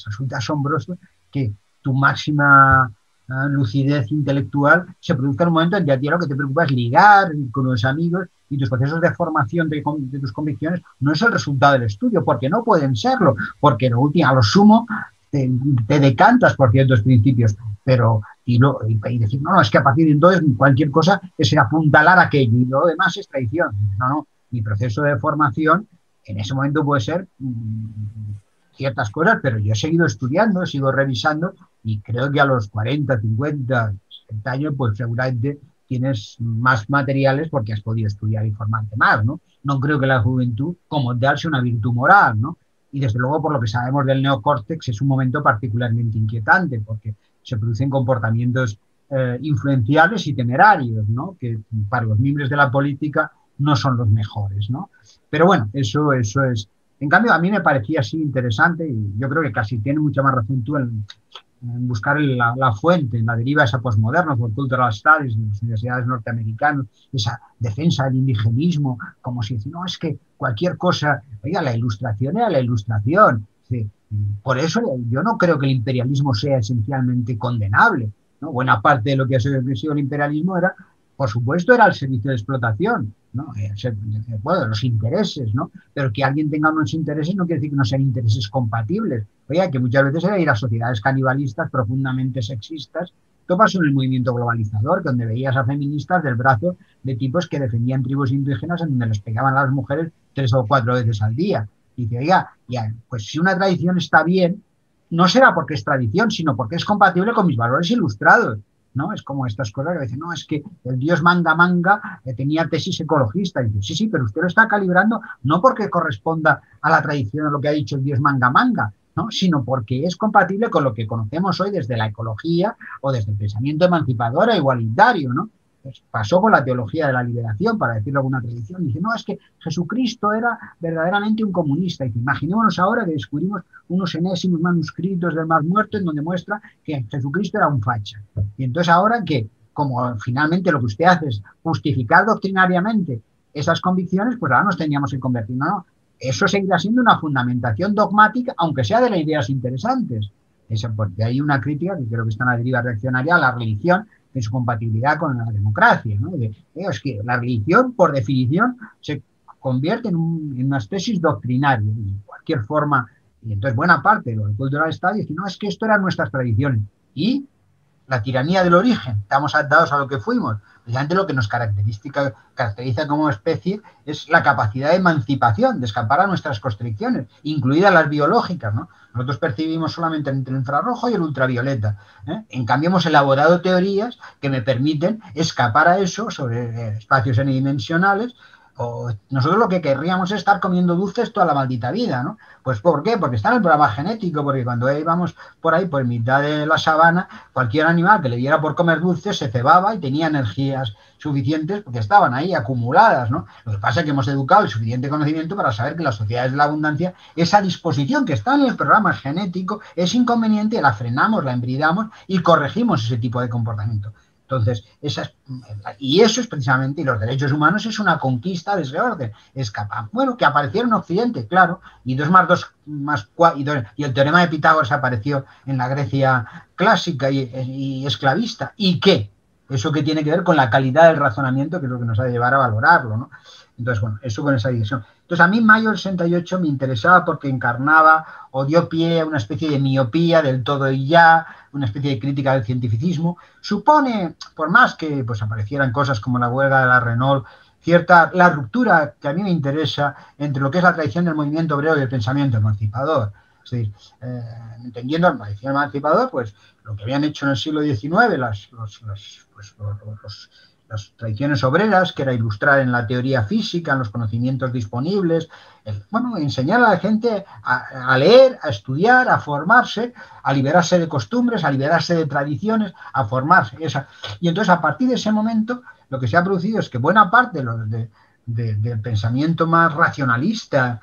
resulta asombroso que tu máxima ah, lucidez intelectual se produzca en un momento en que a ti lo que te preocupa es ligar con los amigos y tus procesos de formación de, tus convicciones no es el resultado del estudio, porque no pueden serlo, porque lo último, a lo sumo te, decantas por ciertos principios, pero y, lo, y, decir, no, es que a partir de entonces cualquier cosa es apuntalar aquello y lo demás es traición. No, no, mi proceso de formación en ese momento puede ser mm, ciertas cosas, pero yo he seguido estudiando, he seguido revisando y creo que a los 40, 50, 60 años, pues seguramente tienes más materiales porque has podido estudiar y formarte más, ¿no? No creo que la juventud como tal sea una virtud moral, ¿no? Y desde luego, por lo que sabemos del neocórtex, es un momento particularmente inquietante porque se producen comportamientos eh, influenciales y temerarios, ¿no? Que para los miembros de la política no son los mejores, ¿no? Pero bueno, eso, eso es. En cambio, a mí me parecía así interesante y yo creo que casi tiene mucha más razón tú en, buscar la, fuente, en la deriva esa posmoderna, por cultural studies de las universidades norteamericanas, esa defensa del indigenismo, como si no, es que cualquier cosa, oiga, la ilustración era la ilustración. Por eso yo no creo que el imperialismo sea esencialmente condenable. Buena parte de lo que ha sido el imperialismo era por supuesto era el servicio de explotación, ¿no? Eh, bueno, los intereses, ¿no? Pero que alguien tenga unos intereses no quiere decir que no sean intereses compatibles. Oiga, que muchas veces era ir a sociedades canibalistas profundamente sexistas. Esto pasó en el movimiento globalizador, donde veías a feministas del brazo de tipos que defendían tribus indígenas en donde les pegaban a las mujeres tres o cuatro veces al día. Y dice, oiga, ya, pues si una tradición está bien, no será porque es tradición, sino porque es compatible con mis valores ilustrados. ¿No? Es como estas cosas que dicen, no, es que el dios manga manga eh, tenía tesis ecologista. Y dice, sí, sí, pero usted lo está calibrando no porque corresponda a la tradición o lo que ha dicho el dios manga manga, ¿no? sino porque es compatible con lo que conocemos hoy desde la ecología o desde el pensamiento emancipador e igualitario, ¿no? Pasó con la teología de la liberación, para decirlo alguna tradición. Dice, no, es que Jesucristo era verdaderamente un comunista. Y imaginémonos ahora que descubrimos unos enésimos manuscritos del Mar Muerto en donde muestra que Jesucristo era un facha. Y entonces ahora que, como finalmente lo que usted hace es justificar doctrinariamente esas convicciones, pues ahora nos teníamos que convertir. No, eso seguirá siendo una fundamentación dogmática, aunque sea de las ideas interesantes. Eso, porque hay una crítica que creo que está en la deriva reaccionaria a la religión, en su compatibilidad con la democracia. ¿no? Eh, es que la religión, por definición, se convierte en, una tesis doctrinaria, de cualquier forma. Y entonces buena parte de los cultural está diciendo, no, es que esto eran nuestras tradiciones. Y la tiranía del origen, estamos adaptados a lo que fuimos. Precisamente lo que nos caracteriza, caracteriza como especie es la capacidad de emancipación, de escapar a nuestras constricciones, incluidas las biológicas. ¿no? Nosotros percibimos solamente entre el infrarrojo y el ultravioleta. ¿eh? En cambio, hemos elaborado teorías que me permiten escapar a eso sobre eh, espacios semidimensionales o nosotros lo que querríamos es estar comiendo dulces toda la maldita vida, ¿no? Pues ¿por qué? Porque está en el programa genético, porque cuando íbamos por ahí, por mitad de la sabana, cualquier animal que le diera por comer dulces se cebaba y tenía energías suficientes porque estaban ahí acumuladas, ¿no? Lo que pasa es que hemos educado el suficiente conocimiento para saber que las sociedades de la abundancia, esa disposición que está en el programa genético es inconveniente, la frenamos, la embridamos y corregimos ese tipo de comportamiento. Entonces, esas, y eso es precisamente, y los derechos humanos es una conquista de ese orden. Es capaz, bueno, que aparecieron en Occidente, claro, y dos más dos más y, y, el teorema de Pitágoras apareció en la Grecia clásica y, esclavista. ¿Y qué? Eso que tiene que ver con la calidad del razonamiento, que es lo que nos ha de llevar a valorarlo, ¿no? Entonces, bueno, eso con esa dirección. Entonces, a mí mayo del 68 me interesaba porque encarnaba o dio pie a una especie de miopía del todo y ya, una especie de crítica del cientificismo. Supone, por más que pues, aparecieran cosas como la huelga de la Renault, cierta la ruptura que a mí me interesa entre lo que es la tradición del movimiento obrero y el pensamiento emancipador. Es decir, eh, entendiendo la tradición emancipador, pues lo que habían hecho en el siglo XIX las, los, pues, los las tradiciones obreras, que era ilustrar en la teoría física, en los conocimientos disponibles, bueno, enseñar a la gente a, leer, a estudiar, a formarse, a liberarse de costumbres, a liberarse de tradiciones, a formarse. Y entonces, a partir de ese momento, lo que se ha producido es que buena parte de, del pensamiento más racionalista,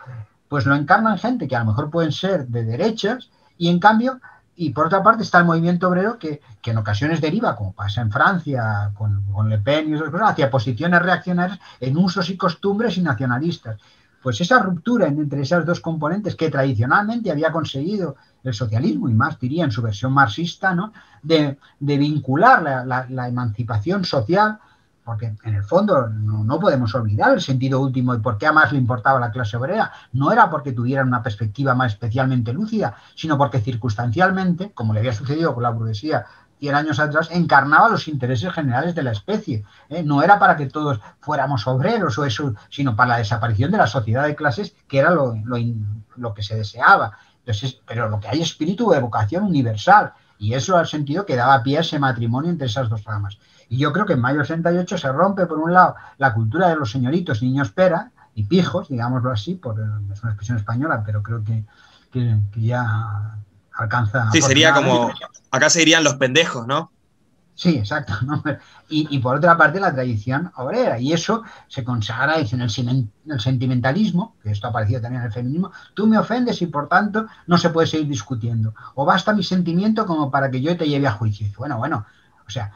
pues lo encarnan gente que a lo mejor pueden ser de derechas y en cambio, y por otra parte está el movimiento obrero que, en ocasiones deriva, como pasa en Francia con, Le Pen y otras cosas, hacia posiciones reaccionarias en usos y costumbres y nacionalistas. Pues esa ruptura entre esas dos componentes que tradicionalmente había conseguido el socialismo, y más diría en su versión marxista, ¿no? de, vincular la, emancipación social, porque en el fondo no, podemos olvidar el sentido último y por qué a más le importaba la clase obrera. No era porque tuvieran una perspectiva más especialmente lúcida, sino porque circunstancialmente, como le había sucedido con la burguesía 100 años atrás, encarnaba los intereses generales de la especie. ¿eh? No era para que todos fuéramos obreros o eso, sino para la desaparición de la sociedad de clases, que era lo, lo, que se deseaba. Entonces, pero lo que hay es espíritu de vocación universal, y eso al sentido que daba pie a ese matrimonio entre esas dos ramas. Y yo creo que en mayo del 68 se rompe, por un lado, la cultura de los señoritos niños pera y pijos, digámoslo así, por, es una expresión española, pero creo que, que ya alcanza. Sí, sería como. Acá se dirían los pendejos, ¿no? Sí, exacto. Y, por otra parte, la tradición obrera. Y eso se consagra en el, sentimentalismo, que esto ha aparecido también en el feminismo. Tú me ofendes y por tanto no se puede seguir discutiendo. O basta mi sentimiento como para que yo te lleve a juicio. Bueno, bueno. O sea,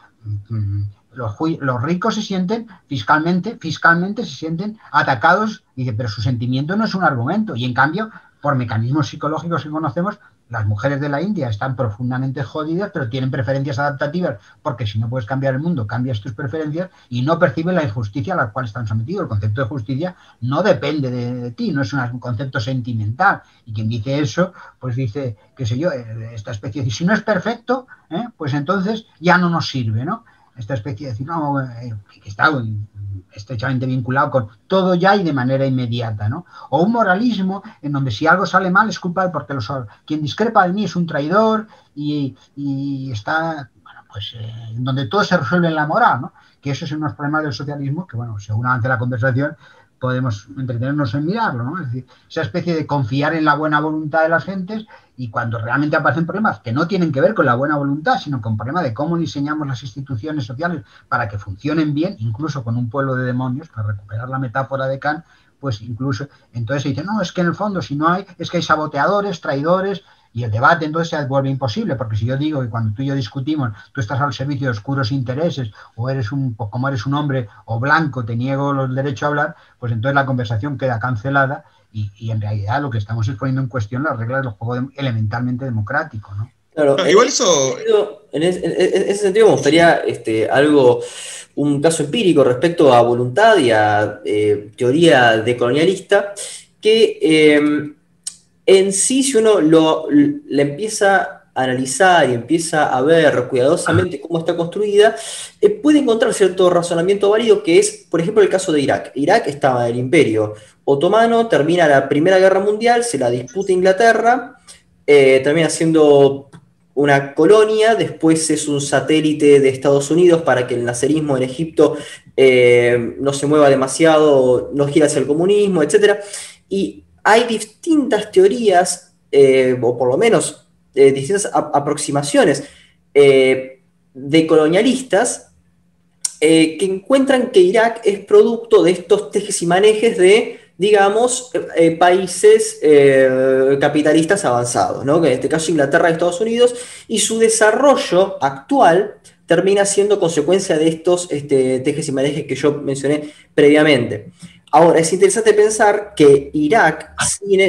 los, ricos se sienten fiscalmente, fiscalmente se sienten atacados. Y pero su sentimiento no es un argumento. Y en cambio, por mecanismos psicológicos que conocemos, las mujeres de la India están profundamente jodidas, pero tienen preferencias adaptativas, porque si no puedes cambiar el mundo, cambias tus preferencias y no perciben la injusticia a la cual están sometidos. El concepto de justicia no depende de, ti, no es un concepto sentimental. Y quien dice eso, pues dice, qué sé yo, eh, esta especie de, si no es perfecto, ¿eh? pues entonces ya no nos sirve, ¿no? Esta especie de decir, no, eh, que está estrechamente vinculado con todo ya y de manera inmediata, ¿no? O un moralismo en donde si algo sale mal es culpa porque los, quien discrepa de mí es un traidor y, está, bueno, pues eh, en donde todo se resuelve en la moral, ¿no? Que eso es los problemas del socialismo que, bueno, según avance la conversación, podemos entretenernos en mirarlo, ¿no? Es decir, esa especie de confiar en la buena voluntad de las gentes y cuando realmente aparecen problemas que no tienen que ver con la buena voluntad, sino con problemas de cómo diseñamos las instituciones sociales para que funcionen bien, incluso con un pueblo de demonios, para recuperar la metáfora de Kant, pues incluso entonces se dice, no, es que en el fondo si no hay, es que hay saboteadores, traidores, y el debate entonces se vuelve imposible, porque si yo digo que cuando tú y yo discutimos, tú estás al servicio de oscuros intereses, o eres un, como eres un hombre o blanco, te niego los derechos a hablar, pues entonces la conversación queda cancelada y, en realidad lo que estamos es poniendo en cuestión las reglas del juego elementalmente democrático, ¿no? Claro, igual eso... En ese, sentido me gustaría este, algo, un caso empírico respecto a voluntad y a eh, teoría decolonialista, que eh, en sí, si uno lo, la empieza a analizar y empieza a ver cuidadosamente cómo está construida, eh, puede encontrar cierto razonamiento válido que es, por ejemplo, el caso de Irak. Irak estaba en el imperio otomano, termina la Primera Guerra Mundial, se la disputa Inglaterra, eh, termina siendo una colonia, después es un satélite de Estados Unidos para que el nacerismo en Egipto eh, no se mueva demasiado, no gira hacia el comunismo, etc. Y hay distintas teorías, eh, o por lo menos eh, distintas aproximaciones eh, de colonialistas que encuentran que Irak es producto de estos tejes y manejes de, digamos, países capitalistas avanzados, ¿no? que en este caso Inglaterra y Estados Unidos, y su desarrollo actual termina siendo consecuencia de estos este, tejes y manejes que yo mencioné previamente. Ahora, es interesante pensar que Irak,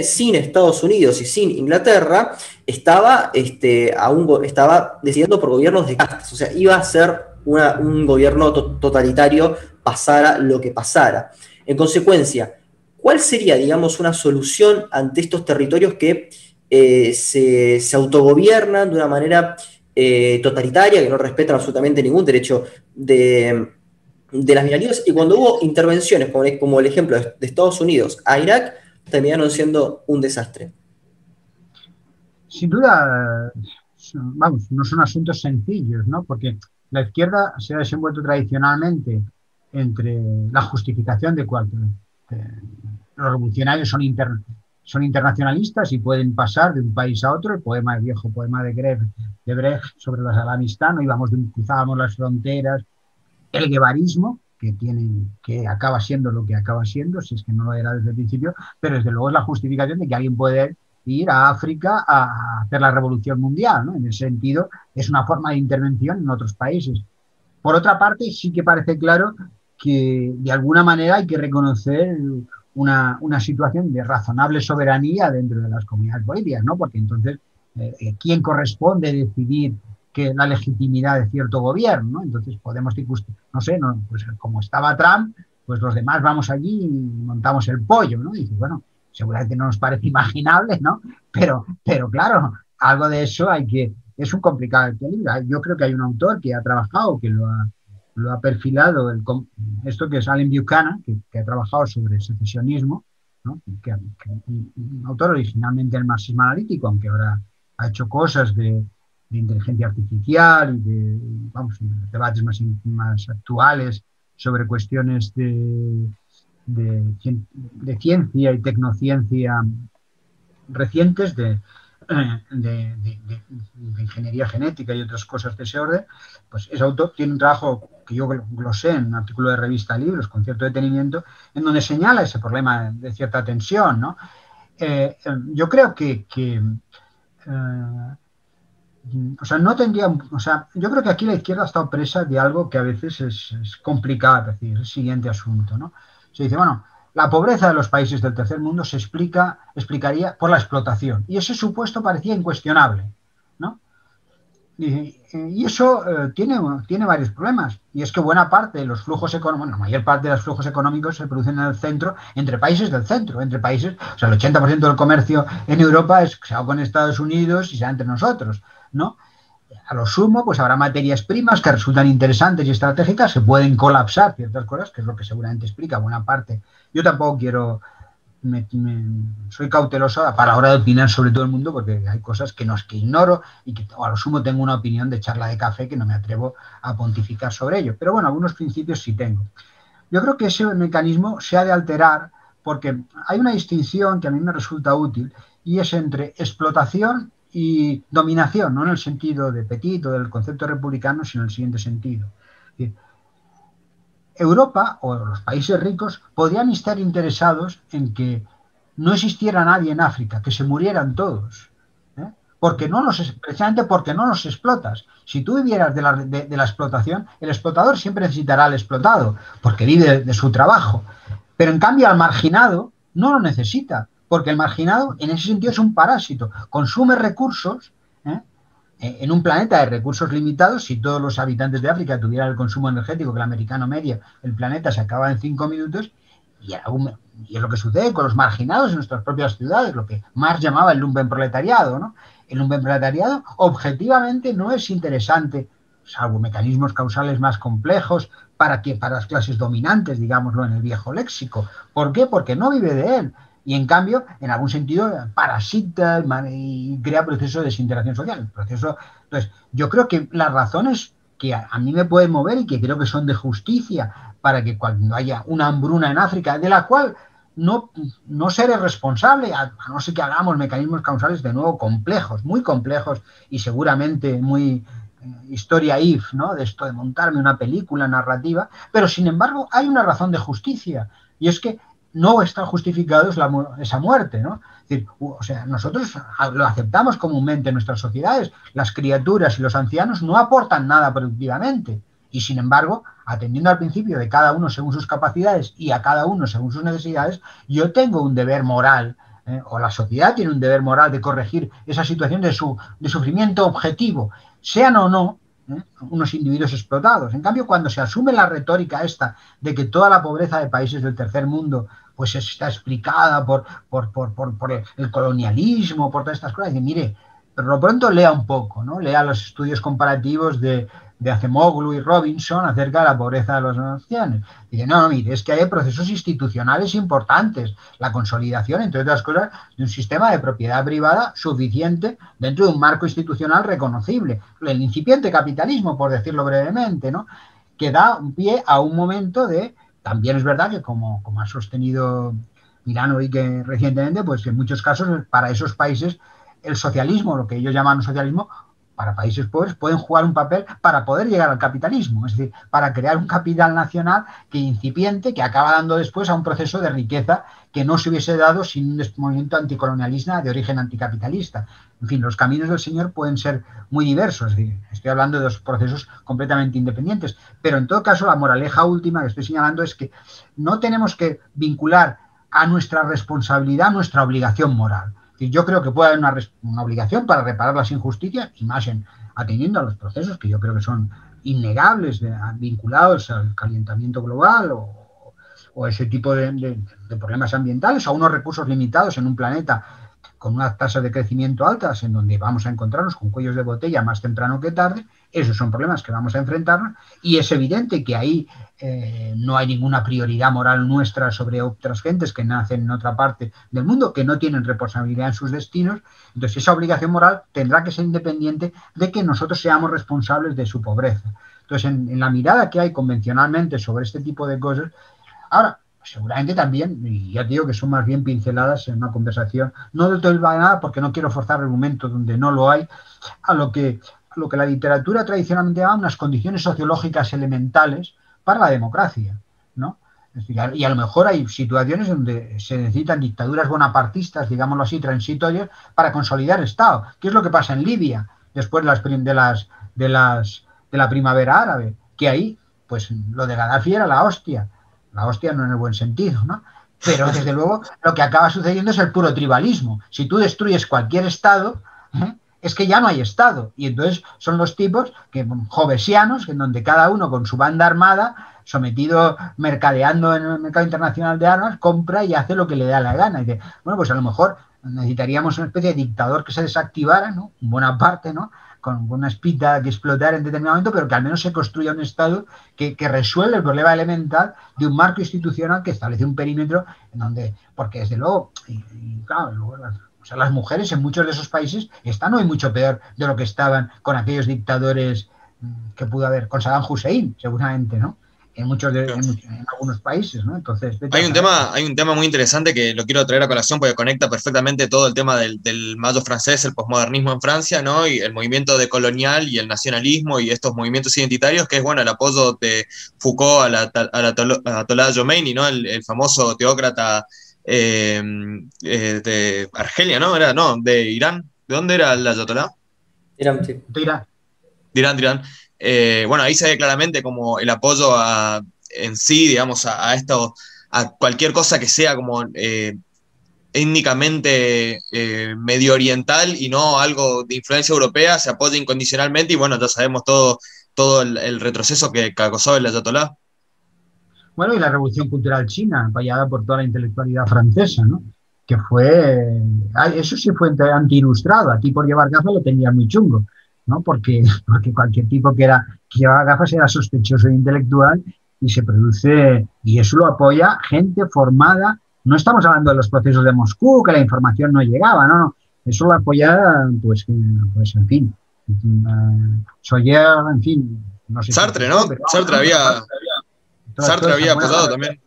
sin, Estados Unidos y sin Inglaterra, estaba, este, aún, estaba decidiendo por gobiernos de castas. O sea, iba a ser un gobierno totalitario, pasara lo que pasara. En consecuencia, ¿cuál sería, digamos, una solución ante estos territorios que eh, se, autogobiernan de una manera eh, totalitaria, que no respetan absolutamente ningún derecho de de las minorías y cuando hubo intervenciones, como, el ejemplo de Estados Unidos a Irak, terminaron siendo un desastre. Sin duda, vamos, no son asuntos sencillos, ¿no? Porque la izquierda se ha desenvuelto tradicionalmente entre la justificación de cualquier... los revolucionarios son, son internacionalistas y pueden pasar de un país a otro. El poema, el viejo poema de Brecht, de Brecht sobre la Salamistán, íbamos, cruzábamos las fronteras el guevarismo, que tienen, que acaba siendo lo que acaba siendo, si es que no lo era desde el principio, pero desde luego es la justificación de que alguien puede ir a África a hacer la revolución mundial, ¿no? En ese sentido, es una forma de intervención en otros países. Por otra parte, sí que parece claro que de alguna manera hay que reconocer una, una situación de razonable soberanía dentro de las comunidades ¿no? Porque entonces, eh, ¿quién corresponde decidir que la legitimidad de cierto gobierno, ¿no? Entonces podemos, no sé, no, pues como estaba Trump, pues los demás vamos allí y montamos el pollo, ¿no? Y dices, bueno, seguramente no nos parece imaginable, ¿no? Pero, pero claro, algo de eso hay que, es un complicado equilibrio. Yo creo que hay un autor que ha trabajado, que lo ha, lo ha perfilado, el, esto que es Allen Buchanan, que, ha trabajado sobre secesionismo, ¿no? que, un autor originalmente del marxismo analítico, aunque ahora ha hecho cosas de, de inteligencia artificial y de debates más, actuales sobre cuestiones de, ciencia y tecnociencia recientes, de, ingeniería genética y otras cosas de ese orden, pues ese autor tiene un trabajo que yo lo sé en un artículo de revista Libros con cierto detenimiento, en donde señala ese problema de cierta tensión. ¿no? Eh, eh, yo creo que, que eh, o sea, no tendría, o sea, yo creo que aquí la izquierda ha estado presa de algo que a veces es, complicado, es decir, el siguiente asunto, ¿no? Se dice, bueno, la pobreza de los países del tercer mundo se explica, explicaría por la explotación, y ese supuesto parecía incuestionable, ¿no? Y, eso eh, tiene, tiene varios problemas, y es que buena parte de los flujos económicos, la mayor parte de los flujos económicos se producen en el centro, entre países del centro, entre países, o sea, el 80% del comercio en Europa es, se ha con Estados Unidos y se ha entre nosotros. ¿No? A lo sumo, pues habrá materias primas que resultan interesantes y estratégicas, se pueden colapsar ciertas cosas, que es lo que seguramente explica buena parte. Yo tampoco quiero, soy cauteloso para la hora de opinar sobre todo el mundo, porque hay cosas que no es que ignoro y que a lo sumo tengo una opinión de charla de café que no me atrevo a pontificar sobre ello. Pero bueno, algunos principios sí tengo. Yo creo que ese mecanismo se ha de alterar porque hay una distinción que a mí me resulta útil y es entre explotación y dominación, no en el sentido de Petit o del concepto republicano, sino en el siguiente sentido. Europa o los países ricos podrían estar interesados en que no existiera nadie en África, que se murieran todos, ¿eh? porque no los, precisamente porque no los explotas. Si tú vivieras de la, de, la, explotación, el explotador siempre necesitará al explotado, porque vive de su trabajo. Pero en cambio al marginado no lo necesita, porque el marginado en ese sentido es un parásito, consume recursos ¿eh? Eh, en un planeta de recursos limitados, si todos los habitantes de África tuvieran el consumo energético que el americano medio, el planeta se acaba en cinco minutos, y, es lo que sucede con los marginados en nuestras propias ciudades, lo que Marx llamaba el lumpenproletariado. ¿no? El lumpenproletariado objetivamente no es interesante, salvo mecanismos causales más complejos, para que para las clases dominantes, digámoslo en el viejo léxico. ¿Por qué? Porque no vive de él, y en cambio, en algún sentido, parasita y crea procesos de desintegración social. proceso, entonces, yo creo que las razones que a, mí me pueden mover y que creo que son de justicia para que cuando haya una hambruna en África, de la cual no, no seré responsable, a, no ser que hagamos mecanismos causales de nuevo complejos, muy complejos y seguramente muy eh, historia if, ¿no? De esto de montarme una película narrativa, pero sin embargo hay una razón de justicia y es que no está justificado esa muerte, ¿no? o sea, nosotros lo aceptamos comúnmente en nuestras sociedades. Las criaturas y los ancianos no aportan nada productivamente. Y sin embargo, atendiendo al principio de cada uno según sus capacidades y a cada uno según sus necesidades, yo tengo un deber moral, ¿eh? o la sociedad tiene un deber moral de corregir esa situación de, su, de sufrimiento objetivo, sean o no ¿eh? unos individuos explotados. En cambio, cuando se asume la retórica esta de que toda la pobreza de países del tercer mundo pues está explicada por, por, por, por, el colonialismo, por todas estas cosas. Y mire, pero lo pronto lea un poco, ¿no? Lea los estudios comparativos de, de Acemoglu y Robinson acerca de la pobreza de las naciones. Dice, no, no, mire, es que hay procesos institucionales importantes, la consolidación, entre otras cosas, de un sistema de propiedad privada suficiente dentro de un marco institucional reconocible. El incipiente capitalismo, por decirlo brevemente, ¿no? que da un pie a un momento de también es verdad que, como, ha sostenido Milano y que recientemente, pues en muchos casos para esos países el socialismo, lo que ellos llaman socialismo, para países pobres pueden jugar un papel para poder llegar al capitalismo, es decir, para crear un capital nacional que incipiente, que acaba dando después a un proceso de riqueza que no se hubiese dado sin un movimiento anticolonialista de origen anticapitalista. En fin, los caminos del Señor pueden ser muy diversos, estoy hablando de dos procesos completamente independientes, pero en todo caso la moraleja última que estoy señalando es que no tenemos que vincular a nuestra responsabilidad nuestra obligación moral. Yo creo que puede haber una, obligación para reparar las injusticias, y más en, atendiendo a los procesos que yo creo que son innegables, vinculados al calentamiento global o, ese tipo de, problemas ambientales, o a unos recursos limitados en un planeta con unas tasas de crecimiento altas, en donde vamos a encontrarnos con cuellos de botella más temprano que tarde, esos son problemas que vamos a enfrentarnos y es evidente que ahí eh, no hay ninguna prioridad moral nuestra sobre otras gentes que nacen en otra parte del mundo, que no tienen responsabilidad en sus destinos. Entonces esa obligación moral tendrá que ser independiente de que nosotros seamos responsables de su pobreza. Entonces en, en la mirada que hay convencionalmente sobre este tipo de cosas, ahora seguramente también, y ya digo que son más bien pinceladas en una conversación, no del todo nada porque no quiero forzar argumentos donde no lo hay, a lo que, a lo que la literatura tradicionalmente llama unas condiciones sociológicas elementales para la democracia, ¿no? y a lo mejor hay situaciones donde se necesitan dictaduras bonapartistas, digámoslo así, transitorias, para consolidar Estado. ¿Qué es lo que pasa en Libia después de las, de las, de las de la primavera árabe? Que ahí, pues lo de Gaddafi era la hostia la hostia no en el buen sentido, ¿no? Pero desde luego lo que acaba sucediendo es el puro tribalismo. Si tú destruyes cualquier Estado, ¿eh? es que ya no hay Estado. Y entonces son los tipos que jovesianos, en donde cada uno con su banda armada, sometido, mercadeando en el mercado internacional de armas, compra y hace lo que le da la gana. Y dice, bueno, pues a lo mejor necesitaríamos una especie de dictador que se desactivara, ¿no? Buena parte, ¿no? Con una espita que explotar en determinado momento, pero que al menos se construya un Estado que, resuelva el problema elemental de un marco institucional que establece un perímetro en donde, porque desde luego, y, claro, o sea, las mujeres en muchos de esos países están hoy mucho peor de lo que estaban con aquellos dictadores mm, que pudo haber, con Saddam Hussein, seguramente, ¿no? En muchos de, en, algunos países, ¿no? Entonces, hay un tema, hay un tema muy interesante que lo quiero traer a colación porque conecta perfectamente todo el tema del, del mayo francés, el posmodernismo en Francia, ¿no? Y el movimiento de colonial y el nacionalismo y estos movimientos identitarios, que es bueno el apoyo de Foucault a la, a la Atolá Jomeini, ¿no? El, famoso teócrata eh, eh, de Argelia, ¿no? Era, no, de Irán. ¿De dónde era el Ayatolá? Irán, sí. De Irán. De Irán, de Irán. Eh, bueno, ahí se ve claramente como el apoyo en sí, digamos, a, esto, a cualquier cosa que sea como eh, étnicamente eh, medio oriental y no algo de influencia europea, se apoya incondicionalmente y bueno, ya sabemos todo, todo el, retroceso que causó el Ayatolá. Bueno, y la revolución cultural china, apoyada por toda la intelectualidad francesa, ¿no? Que fue, eso sí fue anti-ilustrado, a ti por llevar gafas lo tenía muy chungo ¿no? Porque, porque cualquier tipo que, era, que llevaba gafas era sospechoso e intelectual y se produce, y eso lo apoya gente formada. No estamos hablando de los procesos de Moscú, que la información no llegaba, no, no. Eso lo apoya, pues, pues en fin, Soyer, en fin. No sé Sartre, ¿no? Sartre había, Sartre había apoyado también.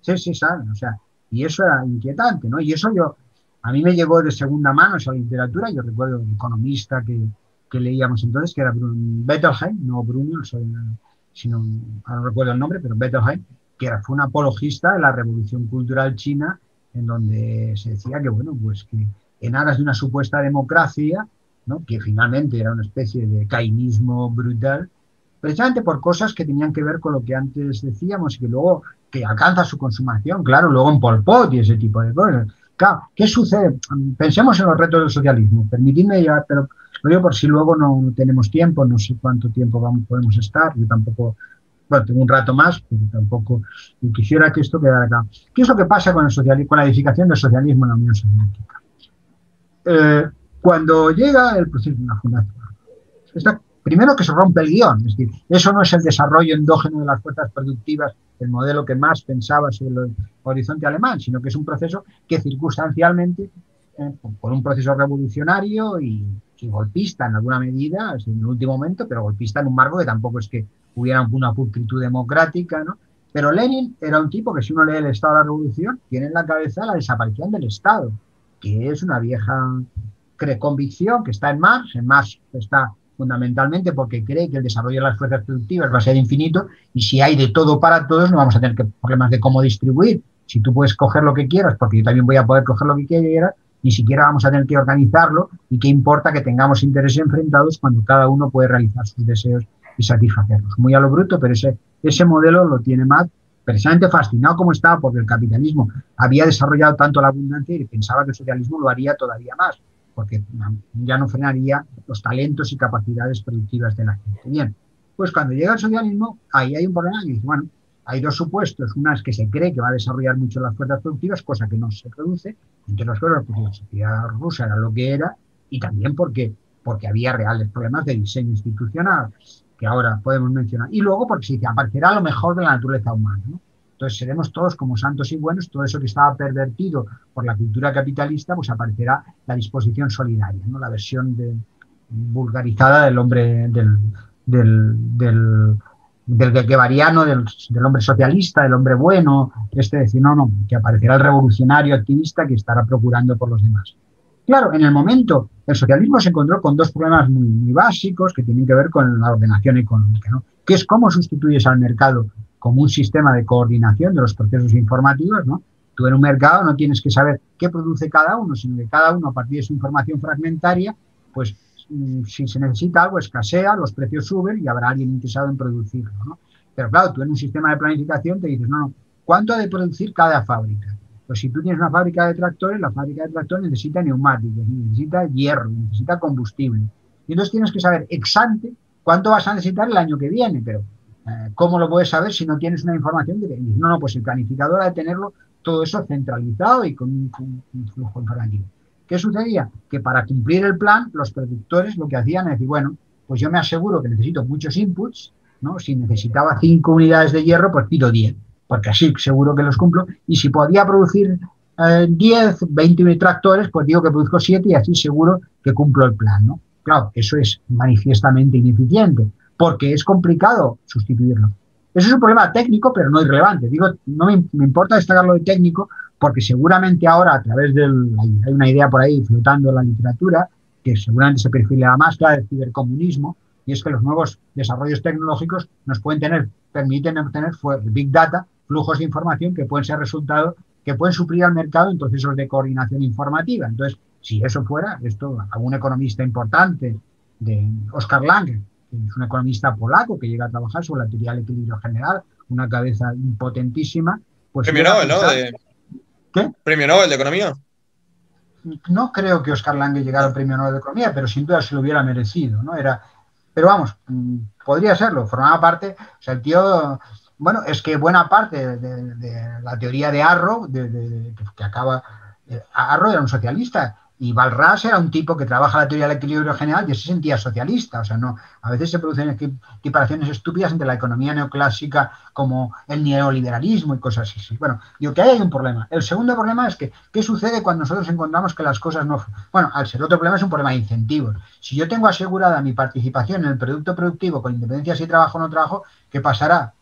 Sí, sí, Sartre, o sea, y eso era inquietante, ¿no? Y eso yo, a mí me llegó de segunda mano esa literatura, yo recuerdo un economista que, que leíamos entonces, que era Bettelheim, no Bruno, sino, no recuerdo el nombre, pero Bettelheim, que era, fue un apologista de la revolución cultural china, en donde se decía que, bueno, pues que en aras de una supuesta democracia, ¿no? que finalmente era una especie de cainismo brutal, precisamente por cosas que tenían que ver con lo que antes decíamos y que luego que alcanza su consumación, claro, luego en Pol Pot y ese tipo de cosas. Claro, ¿qué sucede? Pensemos en los retos del socialismo. Permitidme ya, pero por si luego no tenemos tiempo, no sé cuánto tiempo vamos, podemos estar, yo tampoco, bueno, tengo un rato más, pero tampoco quisiera que esto quedara acá. ¿Qué es lo que pasa con, el socialismo, con la edificación del socialismo en la Unión Soviética? Eh, cuando llega el proceso de la fundación, primero que se rompe el guion, es decir, eso no es el desarrollo endógeno de las fuerzas productivas, el modelo que más pensaba sobre el horizonte alemán, sino que es un proceso que circunstancialmente, eh, por un proceso revolucionario y golpista en alguna medida, en el último momento, pero golpista en un marco que tampoco es que hubiera una pulcritud democrática, ¿no? Pero Lenin era un tipo que si uno lee el Estado de la Revolución, tiene en la cabeza la desaparición del Estado, que es una vieja convicción que está en Marx, en Marx está fundamentalmente porque cree que el desarrollo de las fuerzas productivas va a ser infinito y si hay de todo para todos no vamos a tener que problemas de cómo distribuir. Si tú puedes coger lo que quieras, porque yo también voy a poder coger lo que quiera, ni siquiera vamos a tener que organizarlo y qué importa que tengamos intereses enfrentados cuando cada uno puede realizar sus deseos y satisfacerlos. Muy a lo bruto, pero ese, ese modelo lo tiene Matt precisamente fascinado como estaba porque el capitalismo había desarrollado tanto la abundancia y pensaba que el socialismo lo haría todavía más, porque ya no frenaría los talentos y capacidades productivas de la gente. Bien, pues cuando llega el socialismo, ahí hay un problema y dice, bueno, hay dos supuestos. Una es que se cree que va a desarrollar mucho las fuerzas productivas, cosa que no se produce. Entre las cosas, porque la sociedad rusa era lo que era y también porque, porque había reales problemas de diseño institucional que ahora podemos mencionar. Y luego porque si aparecerá lo mejor de la naturaleza humana. Entonces seremos todos como santos y buenos, todo eso que estaba pervertido por la cultura capitalista, pues aparecerá la disposición solidaria, la versión vulgarizada del hombre, del, del del guevariano, del, del, hombre socialista, del hombre bueno, este decir, no, no, que aparecerá el revolucionario activista que estará procurando por los demás. Claro, en el momento, el socialismo se encontró con dos problemas muy, muy básicos que tienen que ver con la ordenación económica, ¿no? que es cómo sustituyes al mercado como un sistema de coordinación de los procesos informativos, ¿no? Tú en un mercado no tienes que saber qué produce cada uno, sino que cada uno a partir de su información fragmentaria, pues si se necesita algo, escasea, los precios suben y habrá alguien interesado en producirlo. ¿no? Pero claro, tú en un sistema de planificación te dices, no, no, ¿cuánto ha de producir cada fábrica? Pues si tú tienes una fábrica de tractores, la fábrica de tractores necesita neumáticos, necesita hierro, necesita combustible. Y entonces tienes que saber exactamente cuánto vas a necesitar el año que viene, pero eh, ¿cómo lo puedes saber si no tienes una información de no, no, pues el planificador ha de tenerlo todo eso centralizado y con un flujo informativo. ¿Qué sucedía? Que para cumplir el plan, los productores lo que hacían es decir, bueno, pues yo me aseguro que necesito muchos inputs, ¿no? Si necesitaba cinco unidades de hierro, pues pido 10, porque así seguro que los cumplo. Y si podía producir 10, 20 tractores, pues digo que produzco 7 y así seguro que cumplo el plan, ¿no? Claro, eso es manifiestamente ineficiente, porque es complicado sustituirlo. Eso es un problema técnico, pero no irrelevante. Digo, no me, me importa destacarlo de técnico, porque seguramente ahora a través del, hay una idea por ahí flotando en la literatura, que seguramente se perfila más la del cibercomunismo, y es que los nuevos desarrollos tecnológicos nos pueden tener, permiten obtener big data, flujos de información que pueden ser resultado, que pueden suplir al mercado en procesos de coordinación informativa. Entonces, si eso fuera, esto, algún economista importante de Oscar Lange, que es un economista polaco que llega a trabajar sobre la teoría del equilibrio general, una cabeza impotentísima, pues... Premio Nobel, ¿no? ¿Qué? ¿Premio Nobel de Economía? No creo que Oscar Lange llegara al Premio Nobel de Economía, pero sin duda se lo hubiera merecido, ¿no? Era, pero vamos, mm, podría serlo, formaba parte, o sea, el tío, bueno, es que buena parte de, la teoría de Arrow, de, que acaba, eh, Arrow era un socialista, y Balras era un tipo que trabaja la teoría del equilibrio general y se sentía socialista. O sea, no, a veces se producen equiparaciones estúpidas entre la economía neoclásica como el neoliberalismo y cosas así. Bueno, digo que ahí hay un problema. El segundo problema es que, ¿qué sucede cuando nosotros encontramos que las cosas no... Bueno, al ser otro problema es un problema de incentivos. Si yo tengo asegurada mi participación en el producto productivo con independencia si trabajo o no trabajo, ¿qué pasará?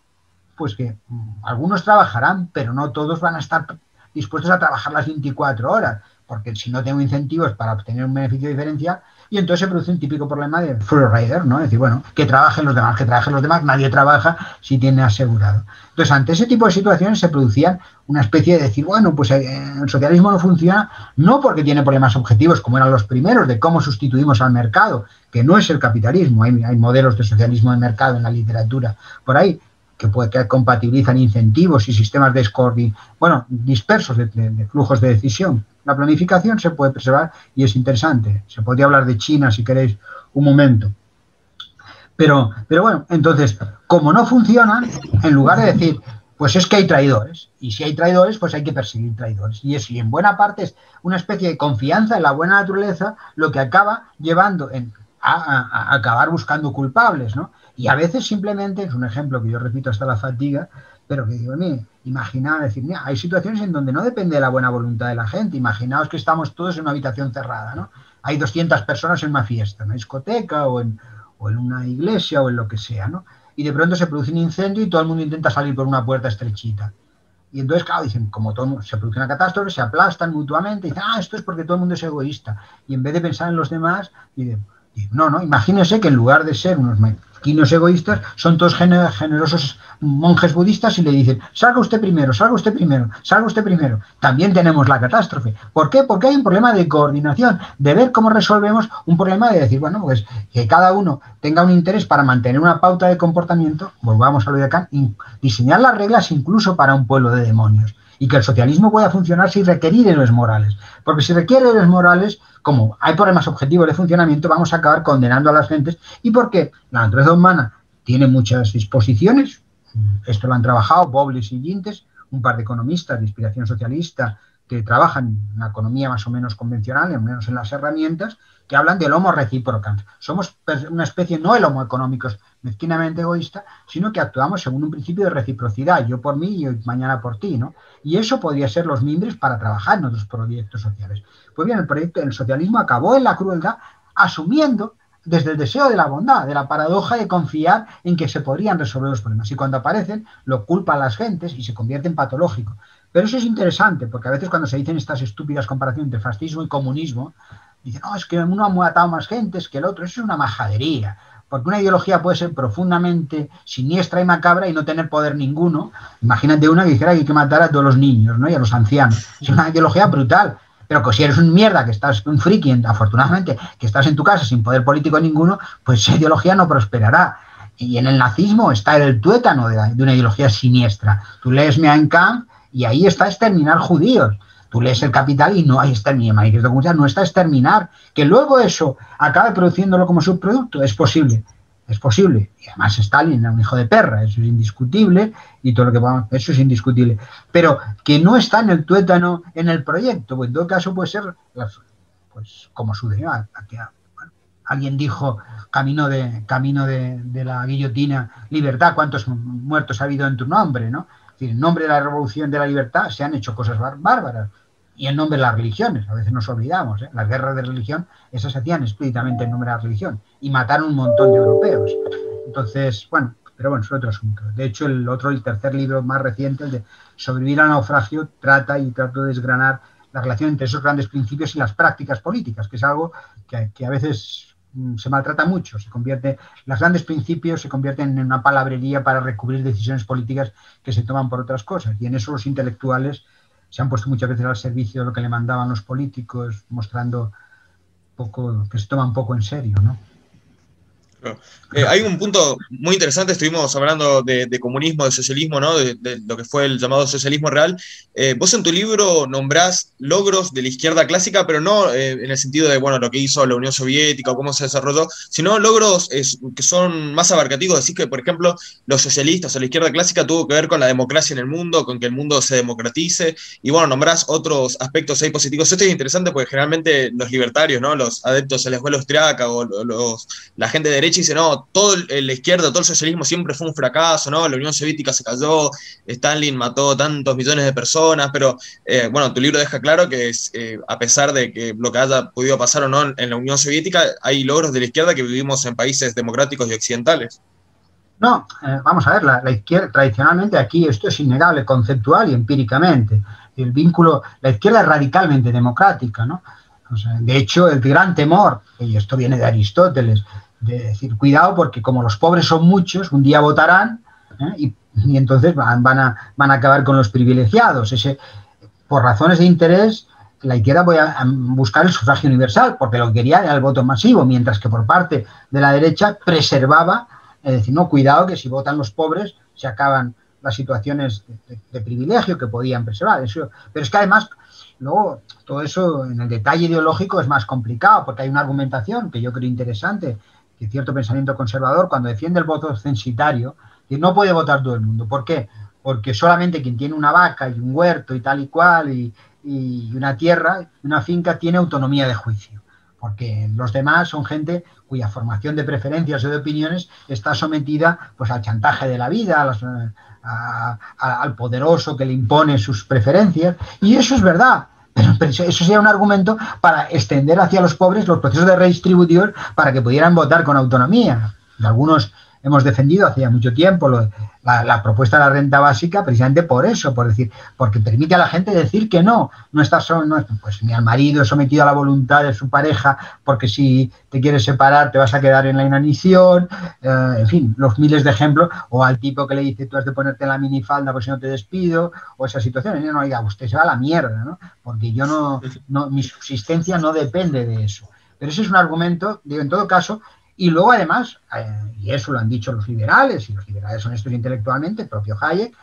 Pues que mm, algunos trabajarán, pero no todos van a estar dispuestos a trabajar las 24 horas porque si no tengo incentivos para obtener un beneficio diferencial, y entonces se produce un típico problema de free rider, ¿no? Es decir, bueno, que trabajen los demás, que trabajen los demás, nadie trabaja si tiene asegurado. Entonces, ante ese tipo de situaciones se producían una especie de decir, bueno, pues eh, el socialismo no funciona, no porque tiene problemas objetivos, como eran los primeros, de cómo sustituimos al mercado, que no es el capitalismo, hay, hay modelos de socialismo de mercado en la literatura por ahí, que, puede, que compatibilizan incentivos y sistemas de bueno, dispersos de, flujos de decisión. La planificación se puede preservar y es interesante. Se podría hablar de China si queréis un momento. Pero, pero bueno, entonces, como no funcionan, en lugar de decir, pues es que hay traidores, y si hay traidores, pues hay que perseguir traidores. Y eso, y en buena parte es una especie de confianza en la buena naturaleza lo que acaba llevando a, a acabar buscando culpables, ¿no? Y a veces simplemente, es un ejemplo que yo repito hasta la fatiga, pero que digo, mira, imaginaos, decir, mira, hay situaciones en donde no depende de la buena voluntad de la gente. Imaginaos que estamos todos en una habitación cerrada, ¿no? Hay 200 personas en una fiesta, en una discoteca o en, o en una iglesia o en lo que sea, ¿no? Y de pronto se produce un incendio y todo el mundo intenta salir por una puerta estrechita. Y entonces, claro, dicen, como todo se produce una catástrofe, se aplastan mutuamente, y dicen, ah, esto es porque todo el mundo es egoísta. Y en vez de pensar en los demás, dicen, No, no, imagínese que en lugar de ser unos maquinos egoístas, son todos generosos monjes budistas y le dicen, salga usted primero, salga usted primero, salga usted primero. También tenemos la catástrofe. ¿Por qué? Porque hay un problema de coordinación, de ver cómo resolvemos un problema de decir, bueno, pues que cada uno tenga un interés para mantener una pauta de comportamiento, volvamos a lo de acá, diseñar las reglas incluso para un pueblo de demonios y que el socialismo pueda funcionar sin requerir héroes morales. Porque si requiere héroes morales, como hay problemas objetivos de funcionamiento, vamos a acabar condenando a las gentes y porque la naturaleza humana tiene muchas disposiciones, esto lo han trabajado Bobles y Gintes, un par de economistas de inspiración socialista que trabajan en una economía más o menos convencional, al menos en las herramientas, que hablan del homo reciprocans. Somos una especie, no el homo económicos mezquinamente egoísta, sino que actuamos según un principio de reciprocidad, yo por mí y mañana por ti, ¿no? Y eso podría ser los mimbres para trabajar en otros proyectos sociales. Pues bien, el proyecto del socialismo acabó en la crueldad asumiendo desde el deseo de la bondad, de la paradoja de confiar en que se podrían resolver los problemas. Y cuando aparecen, lo culpan las gentes y se convierte en patológico. Pero eso es interesante, porque a veces cuando se dicen estas estúpidas comparaciones entre fascismo y comunismo, dicen, no, es que uno ha matado más gentes que el otro. Eso es una majadería. Porque una ideología puede ser profundamente siniestra y macabra y no tener poder ninguno. Imagínate una que dijera que hay que matar a todos los niños ¿no? y a los ancianos. Es una ideología brutal. Pero que si eres un mierda, que estás un friki, afortunadamente, que estás en tu casa sin poder político ninguno, pues esa ideología no prosperará. Y en el nazismo está el tuétano de, una ideología siniestra. Tú lees Mein Kampf y ahí está exterminar judíos. Tú lees el capital y no hay exterminar, no está exterminar. Que luego eso acabe produciéndolo como subproducto, es posible. Es posible. Y además Stalin era un hijo de perra, eso es indiscutible, y todo lo que vamos, eso es indiscutible. Pero que no está en el tuétano en el proyecto, pues en todo caso puede ser pues como su bueno, alguien dijo camino de camino de, la guillotina, libertad, cuántos muertos ha habido en tu nombre, ¿no? En nombre de la revolución de la libertad se han hecho cosas bárbaras y en nombre de las religiones, a veces nos olvidamos, ¿eh? las guerras de religión, esas se hacían explícitamente en nombre de la religión y mataron un montón de europeos. Entonces, bueno, pero bueno, es otro asunto. De hecho, el otro, el tercer libro más reciente, el de Sobrevivir al naufragio, trata y trata de desgranar la relación entre esos grandes principios y las prácticas políticas, que es algo que, a veces se maltrata mucho, se convierte, los grandes principios se convierten en una palabrería para recubrir decisiones políticas que se toman por otras cosas. Y en eso los intelectuales se han puesto muchas veces al servicio de lo que le mandaban los políticos, mostrando poco, que se toman poco en serio, ¿no? Eh, hay un punto muy interesante, estuvimos hablando de, comunismo, de socialismo, ¿no? de, lo que fue el llamado socialismo real. Eh, vos en tu libro nombrás logros de la izquierda clásica, pero no eh, en el sentido de bueno, lo que hizo la Unión Soviética o cómo se desarrolló, sino logros que son más abarcativos. Decís que, por ejemplo, los socialistas o la izquierda clásica tuvo que ver con la democracia en el mundo, con que el mundo se democratice, y bueno, nombrás otros aspectos ahí positivos. Esto es interesante porque generalmente los libertarios, ¿no? los adeptos a la escuela austriaca o los, la gente de derecha, dice, no, todo la izquierda, todo el socialismo siempre fue un fracaso, ¿no? La Unión Soviética se cayó, Stalin mató tantos millones de personas, pero eh, bueno, tu libro deja claro que eh, a pesar de que lo que haya podido pasar o no en la Unión Soviética, hay logros de la izquierda que vivimos en países democráticos y occidentales. No, eh, vamos a ver, la, izquierda, tradicionalmente aquí esto es innegable, conceptual y empíricamente. El vínculo, la izquierda es radicalmente democrática, ¿no? de hecho, el gran temor, y esto viene de Aristóteles, de decir, cuidado porque como los pobres son muchos, un día votarán ¿eh? y, y, entonces van, van, a, van a acabar con los privilegiados. Ese, por razones de interés, la izquierda voy a buscar el sufragio universal, porque lo que quería era el voto masivo, mientras que por parte de la derecha preservaba, es decir, no, cuidado que si votan los pobres se acaban las situaciones de, de, privilegio que podían preservar. Eso, pero es que además Luego, todo eso en el detalle ideológico es más complicado porque hay una argumentación que yo creo interesante que cierto pensamiento conservador, cuando defiende el voto censitario, que no puede votar todo el mundo. ¿Por qué? Porque solamente quien tiene una vaca y un huerto y tal y cual y, y una tierra, una finca, tiene autonomía de juicio. Porque los demás son gente cuya formación de preferencias o de opiniones está sometida pues, al chantaje de la vida, a las, a, al poderoso que le impone sus preferencias. Y eso es verdad. Pero, eso sería un argumento para extender hacia los pobres los procesos de redistribución para que pudieran votar con autonomía. Algunos hemos defendido hace ya mucho tiempo la, propuesta de la renta básica precisamente por eso, por decir, porque permite a la gente decir que no, no estás no, pues ni al marido sometido a la voluntad de su pareja, porque si te quieres separar te vas a quedar en la inanición, eh, en fin, los miles de ejemplos, o al tipo que le dice tú has de ponerte la minifalda porque si no te despido, o esa situación, no, oiga, usted se va a la mierda, ¿no? Porque yo no, no mi subsistencia no depende de eso. Pero ese es un argumento, digo, en todo caso, y luego además, eh, y eso lo han dicho los liberales, y los liberales son estos intelectualmente, el propio Hayek,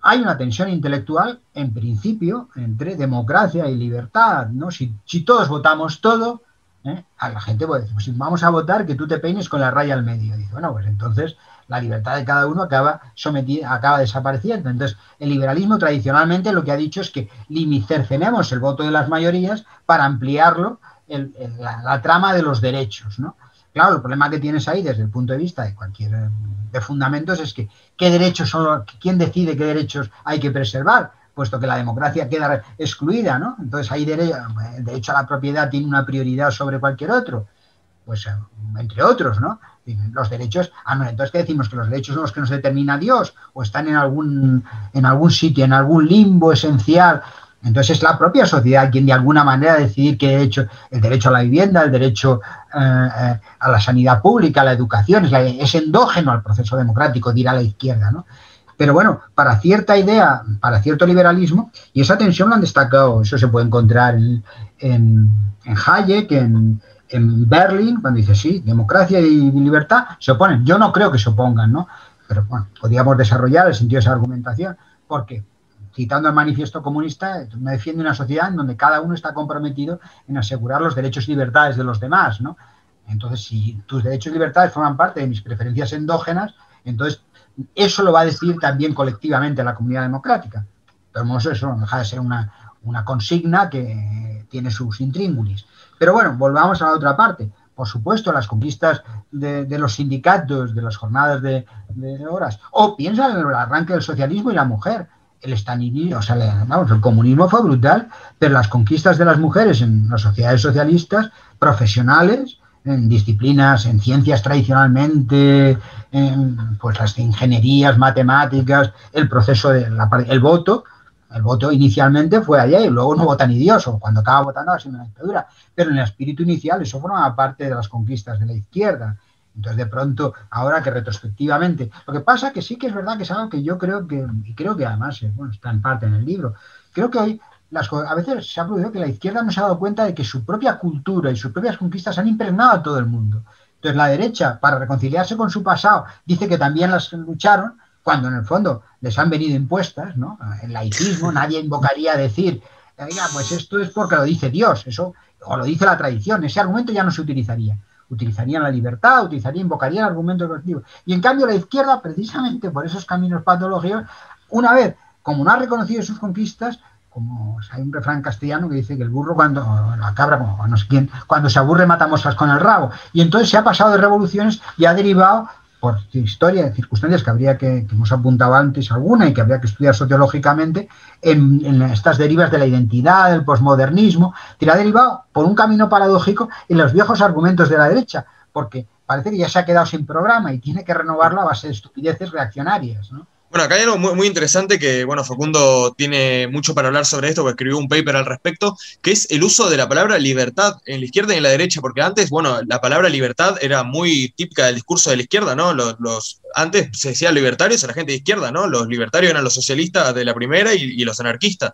hay una tensión intelectual, en principio, entre democracia y libertad, ¿no? Si, todos votamos todo, ¿eh? a la gente puede decir, pues si vamos a votar que tú te peines con la raya al medio. Dice, bueno, pues entonces la libertad de cada uno acaba sometida, acaba desapareciendo. Entonces, el liberalismo tradicionalmente lo que ha dicho es que cercenemos el voto de las mayorías para ampliarlo la, trama de los derechos, ¿no? Claro, el problema que tienes ahí desde el punto de vista de cualquier de fundamentos es que qué derechos son quién decide qué derechos hay que preservar, puesto que la democracia queda excluida, ¿no? Entonces hay derecho, el derecho a la propiedad tiene una prioridad sobre cualquier otro, pues eh, entre otros, ¿no? Los derechos, ah, no, entonces ¿qué decimos? Que los derechos son los que nos determina Dios o están en algún, en algún sitio, en algún limbo esencial entonces es la propia sociedad quien de alguna manera decidir qué derecho, el derecho a la vivienda, el derecho eh, eh, a la sanidad pública, a la educación, es, endógeno al proceso democrático, dirá la izquierda, ¿no? Pero bueno, para cierta idea, para cierto liberalismo, y esa tensión lo han destacado, eso se puede encontrar en, en, Hayek, en, en Berlín, cuando dice sí, democracia y libertad se oponen. Yo no creo que se opongan, ¿no? Pero bueno, podríamos desarrollar el sentido de esa argumentación. ¿Por qué? Citando el manifiesto comunista, me defiende una sociedad en donde cada uno está comprometido en asegurar los derechos y libertades de los demás, ¿no? Entonces, si tus derechos y libertades forman parte de mis preferencias endógenas, entonces eso lo va a decidir también colectivamente la comunidad democrática. Pero eso no deja de ser una, consigna que tiene sus intríngulis. Pero bueno, volvamos a la otra parte. Por supuesto, las conquistas de, los sindicatos, de las jornadas de, de, horas. O piensa en el arranque del socialismo y la mujer el o sea, el comunismo fue brutal, pero las conquistas de las mujeres en las sociedades socialistas, profesionales, en disciplinas, en ciencias tradicionalmente, en pues las ingenierías, matemáticas, el proceso del el voto, el voto inicialmente fue allá y luego no vota ni Dios, o cuando acaba votando ha sido una dictadura, pero en el espíritu inicial eso forma parte de las conquistas de la izquierda. Entonces, de pronto, ahora que retrospectivamente, lo que pasa que sí que es verdad que es algo que yo creo que, y creo que además, eh, bueno, está en parte en el libro, creo que hoy las, a veces se ha producido que la izquierda no se ha dado cuenta de que su propia cultura y sus propias conquistas han impregnado a todo el mundo. Entonces, la derecha, para reconciliarse con su pasado, dice que también las lucharon, cuando en el fondo les han venido impuestas, ¿no? El laicismo, nadie invocaría a decir, oiga, pues esto es porque lo dice Dios, eso, o lo dice la tradición, ese argumento ya no se utilizaría utilizarían la libertad, utilizarían, invocarían argumentos colectivos. Y en cambio la izquierda, precisamente por esos caminos patológicos, una vez, como no ha reconocido sus conquistas, como hay un refrán castellano que dice que el burro cuando, la cabra, como no sé quién, cuando se aburre mata moscas con el rabo. Y entonces se ha pasado de revoluciones y ha derivado por historia, circunstancias que habría que, que hemos apuntado antes alguna y que habría que estudiar sociológicamente, en, estas derivas de la identidad, del posmodernismo, que ha derivado por un camino paradójico en los viejos argumentos de la derecha, porque parece que ya se ha quedado sin programa y tiene que renovarlo a base de estupideces reaccionarias, ¿no? Bueno, acá hay algo muy, interesante que, bueno, Facundo tiene mucho para hablar sobre esto, porque escribió un paper al respecto, que es el uso de la palabra libertad en la izquierda y en la derecha, porque antes, bueno, la palabra libertad era muy típica del discurso de la izquierda, ¿no? Los, antes se decía libertarios a la gente de izquierda, ¿no? Los libertarios eran los socialistas de la primera y, los anarquistas.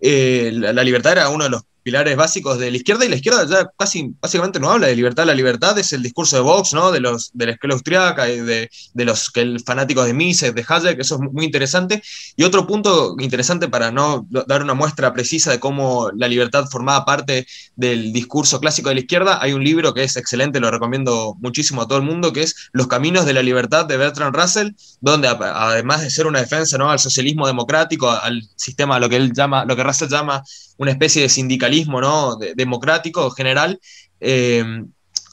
Eh, la, libertad era uno de los pilares básicos de la izquierda y la izquierda ya casi básicamente no habla de libertad. La libertad es el discurso de Vox, ¿no? De los de la escuela austriaca y de, los que fanáticos de Mises, de Hayek, eso es muy interesante. Y otro punto interesante para no dar una muestra precisa de cómo la libertad formaba parte del discurso clásico de la izquierda, hay un libro que es excelente, lo recomiendo muchísimo a todo el mundo, que es Los caminos de la libertad de Bertrand Russell, donde además de ser una defensa ¿no? al socialismo democrático, al sistema, lo que él llama, lo que Russell llama una especie de sindicalismo ¿no? democrático general. Eh,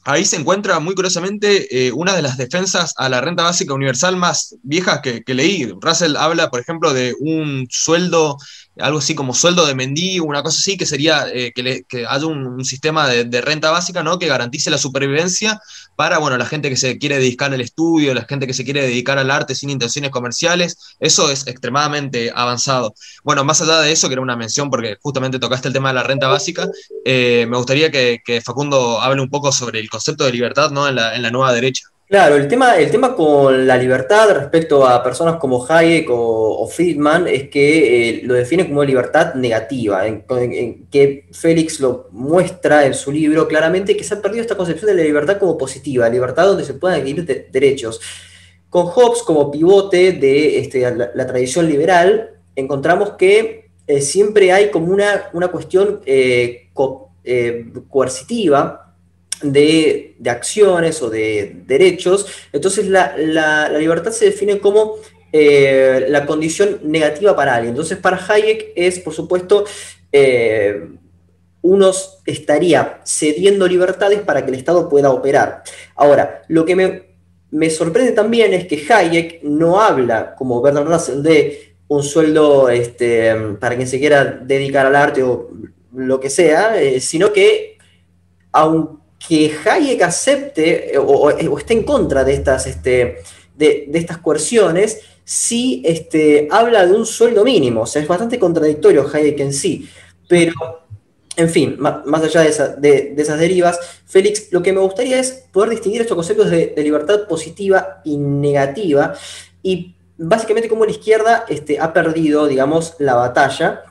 ahí se encuentra muy curiosamente eh, una de las defensas a la renta básica universal más viejas que, leí. Russell habla, por ejemplo, de un sueldo algo así como sueldo de mendigo, una cosa así, que sería eh, que, haya un, sistema de, renta básica, ¿no? Que garantice la supervivencia para, bueno, la gente que se quiere dedicar al estudio, la gente que se quiere dedicar al arte sin intenciones comerciales, eso es extremadamente avanzado. Bueno, más allá de eso, que era una mención porque justamente tocaste el tema de la renta básica, eh, me gustaría que, Facundo hable un poco sobre el concepto de libertad, ¿no? en la nueva derecha. Claro, el tema, el tema con la libertad respecto a personas como Hayek o, Friedman es que eh, lo define como libertad negativa, en, que Félix lo muestra en su libro claramente que se ha perdido esta concepción de la libertad como positiva, libertad donde se puedan adquirir derechos. Con Hobbes como pivote de este, la, tradición liberal, encontramos que eh, siempre hay como una, una cuestión eh, coercitiva de, acciones o de derechos. Entonces la, libertad se define como eh, la condición negativa para alguien. Entonces para Hayek es, por supuesto, eh, uno estaría cediendo libertades para que el Estado pueda operar. Ahora, lo que me, sorprende también es que Hayek no habla, como Bernard Russell, de un sueldo este, para quien se quiera dedicar al arte o lo que sea, eh, sino que aunque que Hayek acepte eh, o, esté en contra de estas, este, de, estas coerciones si este, habla de un sueldo mínimo. O sea, es bastante contradictorio Hayek en sí. Pero, en fin, más, allá de, esas derivas, Félix, lo que me gustaría es poder distinguir estos conceptos de, libertad positiva y negativa y básicamente cómo la izquierda este, ha perdido, digamos, la batalla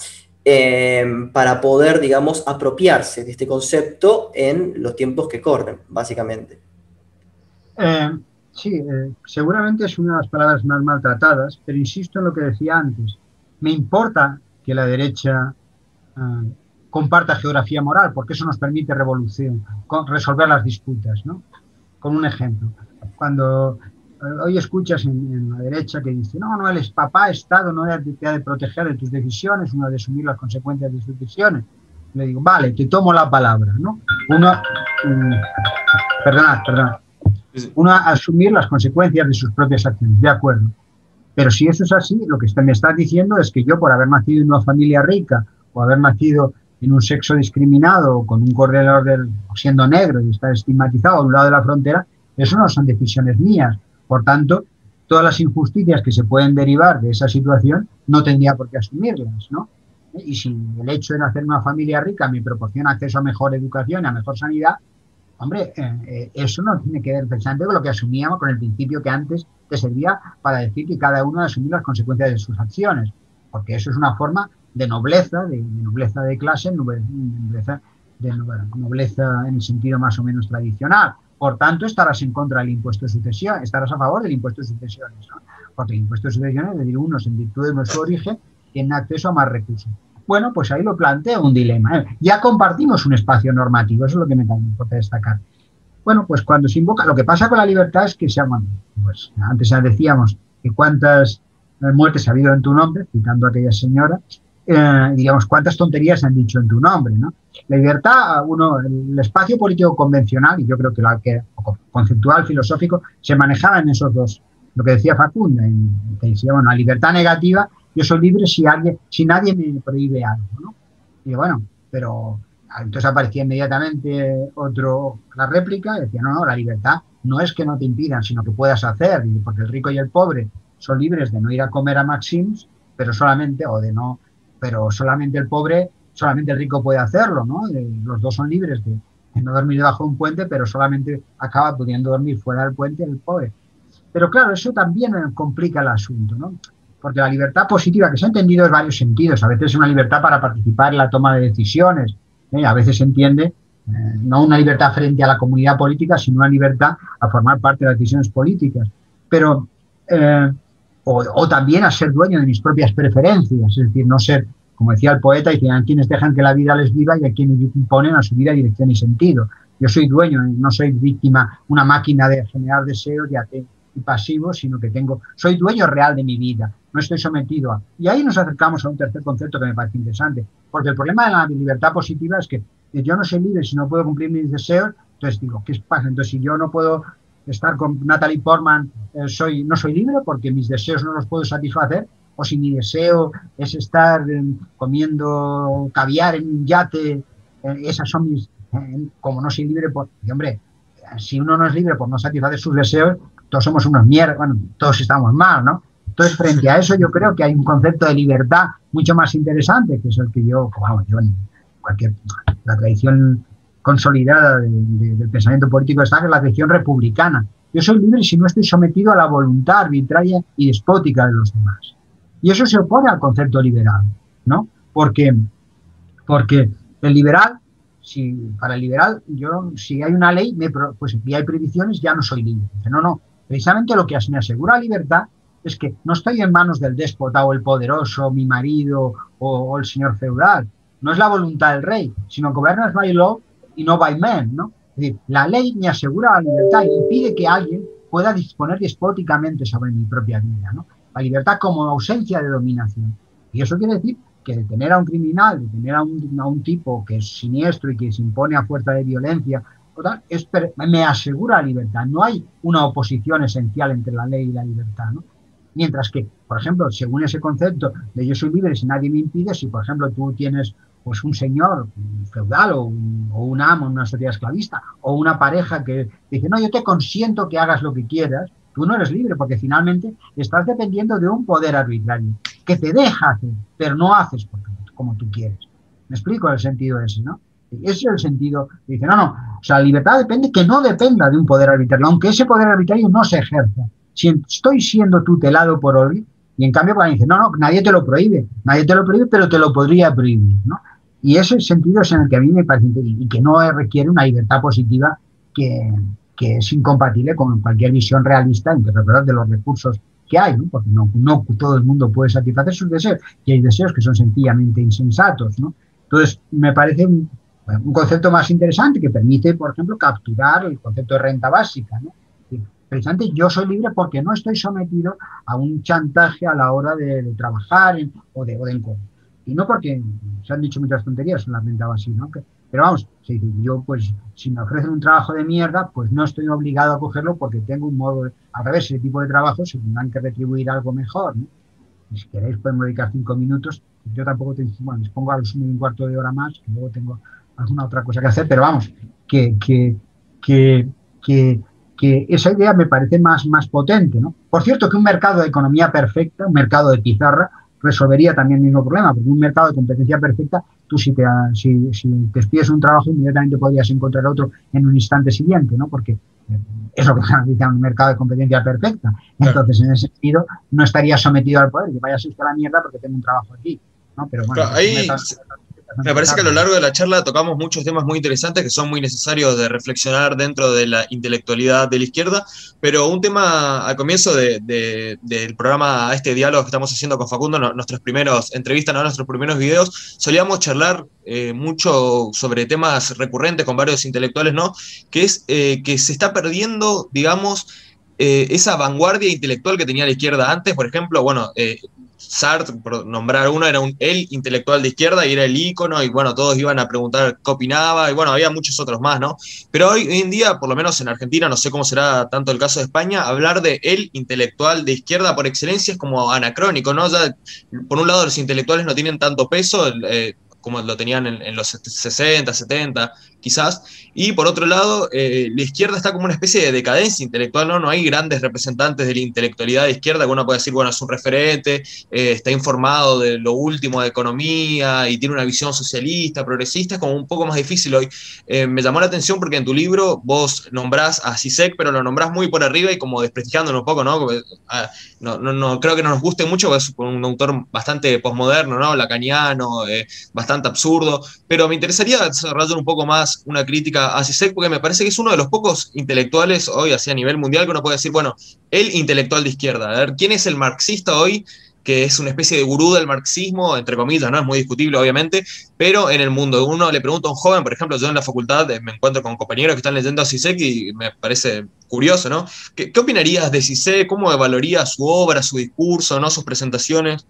Em, para poder, digamos, apropiarse de este concepto en los tiempos que corren, básicamente. Eh, sí, eh, seguramente es una de las palabras más maltratadas, pero insisto en lo que decía antes. Me importa que la derecha eh, comparta geografía moral, porque eso nos permite revolución, resolver las disputas, ¿no? Con un ejemplo. Cuando hoy escuchas en, la derecha que dice, no, no, él es papá, Estado, no te ha de proteger de tus decisiones, uno de asumir las consecuencias de sus decisiones. Le digo, vale, te tomo la palabra, ¿no? Uno, um, perdonad, perdonad. Uno asumir las consecuencias de sus propias acciones, de acuerdo. Pero si eso es así, lo que me estás diciendo es que yo, por haber nacido en una familia rica o haber nacido en un sexo discriminado o con un corredor del, siendo negro y estar estigmatizado a un lado de la frontera, eso no son decisiones mías. Por tanto, todas las injusticias que se pueden derivar de esa situación no tendría por qué asumirlas, ¿no? Y si el hecho de nacer una familia rica me proporciona acceso a mejor educación y a mejor sanidad, hombre, eh, eh, eso no tiene que ver precisamente con lo que asumíamos, con el principio que antes te servía para decir que cada uno asumir las consecuencias de sus acciones, porque eso es una forma de nobleza, de, nobleza de clase, nobleza, de nobleza en el sentido más o menos tradicional. Por tanto, estarás en contra del impuesto de sucesión, estarás a favor del impuesto de sucesiones, porque el impuesto de sucesiones, es decir, unos en virtud de nuestro origen tienen acceso a más recursos. Bueno, pues ahí lo planteo un dilema. ¿eh? Ya compartimos un espacio normativo, eso es lo que me importa destacar. Bueno, pues cuando se invoca, lo que pasa con la libertad es que se llaman, pues antes ya decíamos que cuántas muertes ha habido en tu nombre, citando a aquella señora, eh, digamos, cuántas tonterías se han dicho en tu nombre, ¿no? La libertad, uno, el espacio político convencional, y yo creo que la que conceptual, filosófico, se manejaba en esos dos. Lo que decía Facundo, que decía, bueno, la libertad negativa, yo soy libre si alguien, si nadie me prohíbe algo, ¿no? Y bueno, pero entonces aparecía inmediatamente otro, la réplica, decía, no, no, la libertad no es que no te impidan, sino que puedas hacer, porque el rico y el pobre son libres de no ir a comer a Maxims, pero solamente, o de no pero solamente el pobre, solamente el rico puede hacerlo, ¿no? Eh, los dos son libres de, no dormir debajo de un puente, pero solamente acaba pudiendo dormir fuera del puente el pobre. Pero claro, eso también complica el asunto, ¿no? Porque la libertad positiva, que se ha entendido en varios sentidos, a veces es una libertad para participar en la toma de decisiones, ¿eh? a veces se entiende eh, no una libertad frente a la comunidad política, sino una libertad a formar parte de las decisiones políticas. Pero o, también a ser dueño de mis propias preferencias, es decir, no ser, como decía el poeta, y a quienes dejan que la vida les viva y a quienes imponen a su vida dirección y sentido. Yo soy dueño, no soy víctima, una máquina de generar deseos y, y pasivo, sino que tengo, soy dueño real de mi vida, no estoy sometido a... Y ahí nos acercamos a un tercer concepto que me parece interesante, porque el problema de la libertad positiva es que yo no soy libre si no puedo cumplir mis deseos, entonces digo, ¿qué pasa? Entonces, si yo no puedo estar con Natalie Portman, eh, soy, no soy libre porque mis deseos no los puedo satisfacer. o si mi deseo es estar eh, comiendo caviar en un yate, eh, esas son mis, como no soy libre hombre, si uno no es libre por no satisfacer sus deseos, todos somos unos mierdas, bueno, todos estamos mal, ¿no? Entonces, frente a eso, yo creo que hay un concepto de libertad mucho más interesante, que es el que yo, vamos, yo cualquier, la tradición consolidada del pensamiento político está en la tradición republicana. Yo soy libre si no estoy sometido a la voluntad arbitraria y despótica de los demás. Y eso se opone al concepto liberal, ¿no? Porque, porque el liberal, si para el liberal, yo, si hay una ley me, pues, y hay prohibiciones, ya no soy libre. no, no. Precisamente lo que me asegura libertad es que no estoy en manos del déspota o el poderoso, mi marido o, el señor feudal. No es la voluntad del rey, sino gobiernas by law y no by men, ¿no? Es decir, la ley me asegura la libertad y impide que alguien pueda disponer despóticamente sobre mi propia vida, ¿no? La libertad como ausencia de dominación. Y eso quiere decir que detener a un criminal, detener a un, a un tipo que es siniestro y que se impone a fuerza de violencia, es, me asegura la libertad. No hay una oposición esencial entre la ley y la libertad, ¿no? Mientras que, por ejemplo, según ese concepto de yo soy libre si nadie me impide, si por ejemplo tú tienes pues un señor feudal o un, amo en una sociedad esclavista o una pareja que dice, no, yo te consiento que hagas lo que quieras, tú no eres libre porque finalmente estás dependiendo de un poder arbitrario que te deja hacer, pero no haces como tú quieres. Me explico el sentido ese, ¿no? Ese es el sentido. Dice, no, no, o sea, libertad depende que no dependa de un poder arbitrario, aunque ese poder arbitrario no se ejerza si estoy siendo tutelado por alguien, y en cambio cuando dice, no, no, nadie te lo prohíbe, nadie te lo prohíbe, pero te lo podría prohibir, ¿no? Y ese sentido es en el que a mí me parece y que no requiere una libertad positiva que, que es incompatible con cualquier visión realista de los recursos que hay, ¿no? porque no, no, todo el mundo puede satisfacer sus deseos y hay deseos que son sencillamente insensatos. ¿no? Entonces, me parece un, un, concepto más interesante que permite, por ejemplo, capturar el concepto de renta básica. ¿no? precisamente yo soy libre porque no estoy sometido a un chantaje a la hora de, trabajar o de, o Y no porque se han dicho muchas tonterías la renta así, ¿no? pero vamos, si yo pues si me ofrecen un trabajo de mierda, pues no estoy obligado a cogerlo porque tengo un modo, de, al revés, ese tipo de trabajo se tendrán que retribuir algo mejor, ¿no? Y si queréis podemos dedicar cinco minutos, yo tampoco tengo, bueno, les pongo a los un cuarto de hora más, que luego tengo alguna otra cosa que hacer, pero vamos, que, que, que, que que esa idea me parece más, más potente. ¿no? Por cierto, que un mercado de economía perfecta, un mercado de pizarra, resolvería también el mismo problema, porque un mercado de competencia perfecta, tú si te, si, si te pides un trabajo, inmediatamente podrías encontrar otro en un instante siguiente, ¿no? porque eh, es lo que se un mercado de competencia perfecta. Entonces, en ese sentido, no estaría sometido al poder, que vayas a a la mierda porque tengo un trabajo aquí. ¿no? Pero bueno, ahí, me parece que a lo largo de la charla tocamos muchos temas muy interesantes que son muy necesarios de reflexionar dentro de la intelectualidad de la izquierda, pero un tema al comienzo del programa, este diálogo que estamos haciendo con Facundo, nuestros primeros entrevistas, ¿no? nuestros primeros videos, solíamos charlar eh, mucho sobre temas recurrentes con varios intelectuales, ¿no? Que es eh, que se está perdiendo, digamos, eh, esa vanguardia intelectual que tenía la izquierda antes, por ejemplo, bueno, Sartre, por nombrar uno, era un, el intelectual de izquierda y era el ícono, y bueno, todos iban a preguntar qué opinaba, y bueno, había muchos otros más, ¿no? Pero hoy, en día, por lo menos en Argentina, no sé cómo será tanto el caso de España, hablar de el intelectual de izquierda por excelencia es como anacrónico, ¿no? Por un lado, los intelectuales no tienen tanto peso, eh, como lo tenían en, los 60, 70, quizás. Y por otro lado, eh, la izquierda está como una especie de decadencia intelectual, ¿no? No hay grandes representantes de la intelectualidad de izquierda que uno puede decir, bueno, es un referente, eh, está informado de lo último de economía y tiene una visión socialista, progresista, es como un poco más difícil hoy. Eh, me llamó la atención porque en tu libro vos nombrás a Sisek, pero lo nombrás muy por arriba y como desprestigiándolo un poco, ¿no? Ah, no, no, no creo que no nos guste mucho, es un autor bastante posmoderno, ¿no? Lacaniano, bastante absurdo, pero me interesaría desarrollar un poco más una crítica a Zizek, porque me parece que es uno de los pocos intelectuales hoy, así a nivel mundial, que uno puede decir, bueno, el intelectual de izquierda. A ver, ¿quién es el marxista hoy? que es una especie de gurú del marxismo, entre comillas, ¿no? Es muy discutible, obviamente, pero en el mundo. Uno le pregunta a un joven, por ejemplo, yo en la facultad me encuentro con compañeros que están leyendo a Zizek y me parece curioso, ¿no? ¿Qué, opinarías de Zizek? ¿Cómo evaluaría su obra, su discurso, ¿no? sus presentaciones?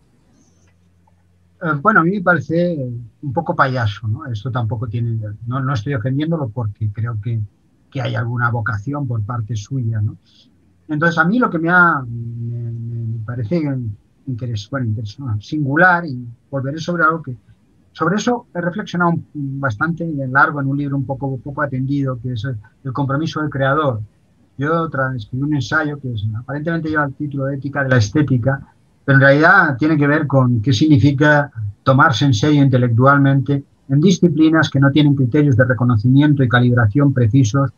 Eh, bueno, a mí me parece un poco payaso, ¿no? Esto tampoco tiene, no, no estoy ofendiéndolo porque creo que, que, hay alguna vocación por parte suya, ¿no? Entonces, a mí lo que me, ha, me, parece interés, bueno, interés, singular y volveré sobre algo que... Sobre eso he reflexionado bastante largo en un libro un poco, poco atendido, que es el, compromiso del creador. Yo escribí un ensayo que aparentemente lleva el título de Ética de la Estética, pero en realidad tiene que ver con qué significa tomarse en serio intelectualmente en disciplinas que no tienen criterios de reconocimiento y calibración precisos,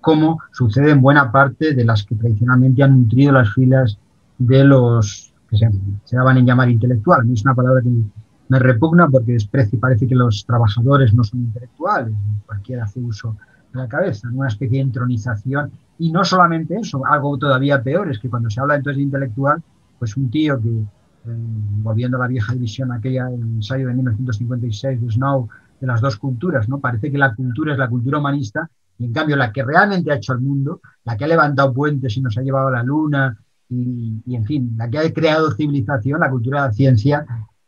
como sucede en buena parte de las que tradicionalmente han nutrido las filas de los que se, se daban en llamar intelectual. Es una palabra que me repugna porque desprecio y parece que los trabajadores no son intelectuales, cualquiera hace uso de la cabeza, una especie de entronización. Y no solamente eso, algo todavía peor es que cuando se habla entonces de intelectual, pues un tío que volviendo a la vieja división aquella, el ensayo de 1956 de Snow, de las dos culturas, ¿no? Parece que la cultura es la cultura humanista y en cambio la que realmente ha hecho el mundo, la que ha levantado puentes y nos ha llevado a la luna y, en fin, la que ha creado civilización, la cultura de la ciencia,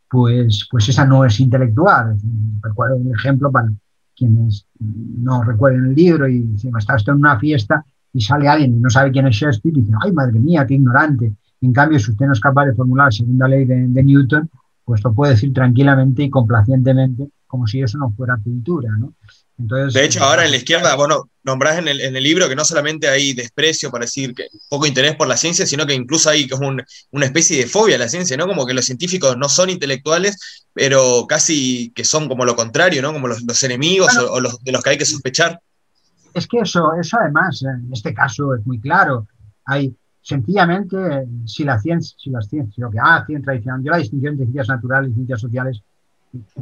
pues, pues esa no es intelectual. Recuerdo un ejemplo para quienes no recuerden el libro y dicen, está esto en una fiesta y sale alguien y no sabe quién es Shakespeare y dice, ay madre mía, qué ignorante. En cambio, si usted no es capaz de formular la segunda ley de, Newton, pues lo puede decir tranquilamente y complacientemente, como si eso no fuera cultura, ¿no? Entonces, de hecho, ahora en la izquierda, bueno, nombrás en el, libro que no solamente hay desprecio para decir que poco interés por la ciencia, sino que incluso hay como una especie de fobia a la ciencia, ¿no? Como que los científicos no son intelectuales, pero casi que son como lo contrario, ¿no? Como los, enemigos o, los de los que hay que sospechar. Es que eso, eso además, en este caso es muy claro. Hay, sencillamente, si la ciencia, si las ciencias, lo que ah, ciencia tradicional, yo la distinción de ciencias naturales y ciencias sociales,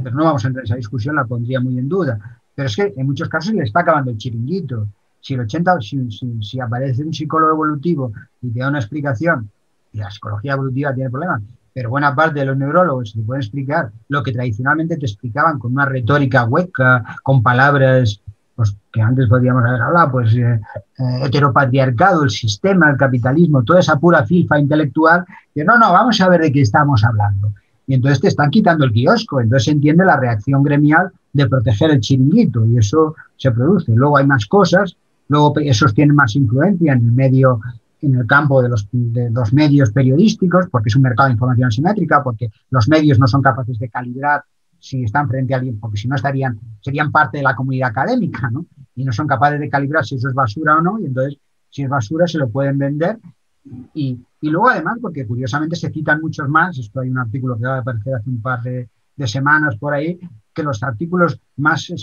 pero no vamos a entrar en esa discusión, la pondría muy en duda. Pero es que en muchos casos le está acabando el chiringuito. Si, el 80, si, si, aparece un psicólogo evolutivo y te da una explicación, y la psicología evolutiva tiene problemas, pero buena parte de los neurólogos te pueden explicar lo que tradicionalmente te explicaban con una retórica hueca, con palabras pues, que antes podríamos haber hablado, pues eh, eh, heteropatriarcado, el sistema, el capitalismo, toda esa pura filfa intelectual, que no, no, vamos a ver de qué estamos hablando. Y entonces te están quitando el kiosco, entonces se entiende la reacción gremial de proteger el chiringuito y eso se produce. Luego hay más cosas, luego esos tienen más influencia en el medio, en el campo de los, de los medios periodísticos, porque es un mercado de información asimétrica, porque los medios no son capaces de calibrar si están frente a alguien, porque si no estarían, serían parte de la comunidad académica, ¿no? Y no son capaces de calibrar si eso es basura o no, y entonces, si es basura, se lo pueden vender. Y, y luego, además, porque curiosamente se citan muchos más, esto hay un artículo que va a aparecer hace un par de, semanas por ahí, que los artículos más eh,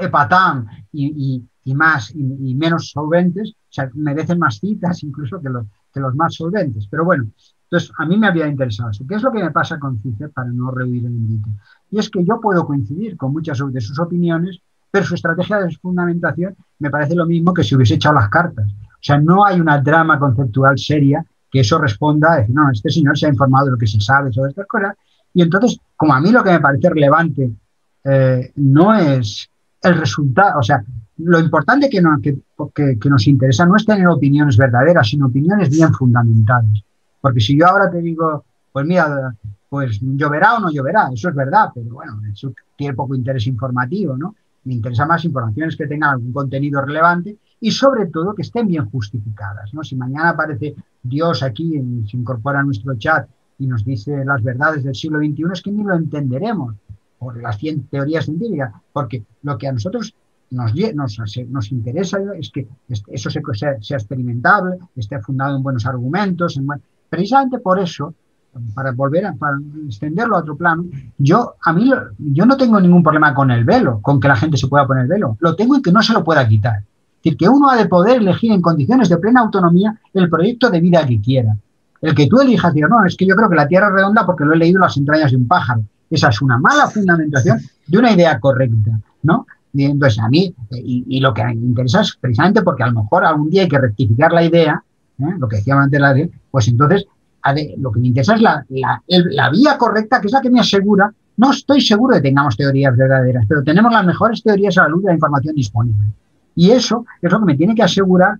epatán y, y, más y, menos solventes, o sea, merecen más citas incluso que los, que los más solventes. Pero bueno, entonces, a mí me había interesado eso. ¿Qué es lo que me pasa con CICEP para no rehuir el invite? Y es que yo puedo coincidir con muchas de sus opiniones, pero su estrategia de fundamentación me parece lo mismo que si hubiese echado las cartas. O sea, no hay una drama conceptual seria que eso responda a decir, no, este señor se ha informado de lo que se sabe sobre estas cosas. Y entonces, como a mí lo que me parece relevante eh, no es el resultado, o sea, lo importante que, que, que nos interesa no es tener opiniones verdaderas, sino opiniones bien fundamentadas. Porque si yo ahora te digo, pues mira, pues lloverá o no lloverá, eso es verdad, pero bueno, eso tiene poco interés informativo, ¿no? Me interesa más informaciones que tengan algún contenido relevante y sobre todo que estén bien justificadas, ¿no? Si mañana aparece Dios aquí, se incorpora a nuestro chat y nos dice las verdades del siglo XXI, es que ni lo entenderemos por las teorías científicas, porque lo que a nosotros nos, nos, nos interesa es que eso sea, sea, experimentable, esté fundado en buenos argumentos, en Precisamente por eso, para volver a extenderlo a otro plano, yo a mí yo no tengo ningún problema con el velo, con que la gente se pueda poner el velo. Lo tengo y que no se lo pueda quitar. Es decir, que uno ha de poder elegir en condiciones de plena autonomía el proyecto de vida que quiera. El que tú elijas, decir, no, es que yo creo que la Tierra es redonda porque lo he leído en las entrañas de un pájaro. Esa es una mala fundamentación de una idea correcta, ¿no? entonces, a mí, y, lo que me interesa es precisamente porque a lo mejor algún día hay que rectificar la idea ¿eh? lo que decía antes la de, pues entonces lo que me interesa es la, la, vía correcta, que es la que me asegura, no estoy seguro de que tengamos teorías verdaderas, pero tenemos las mejores teorías a la luz de la información disponible. Y eso es lo que me tiene que asegurar,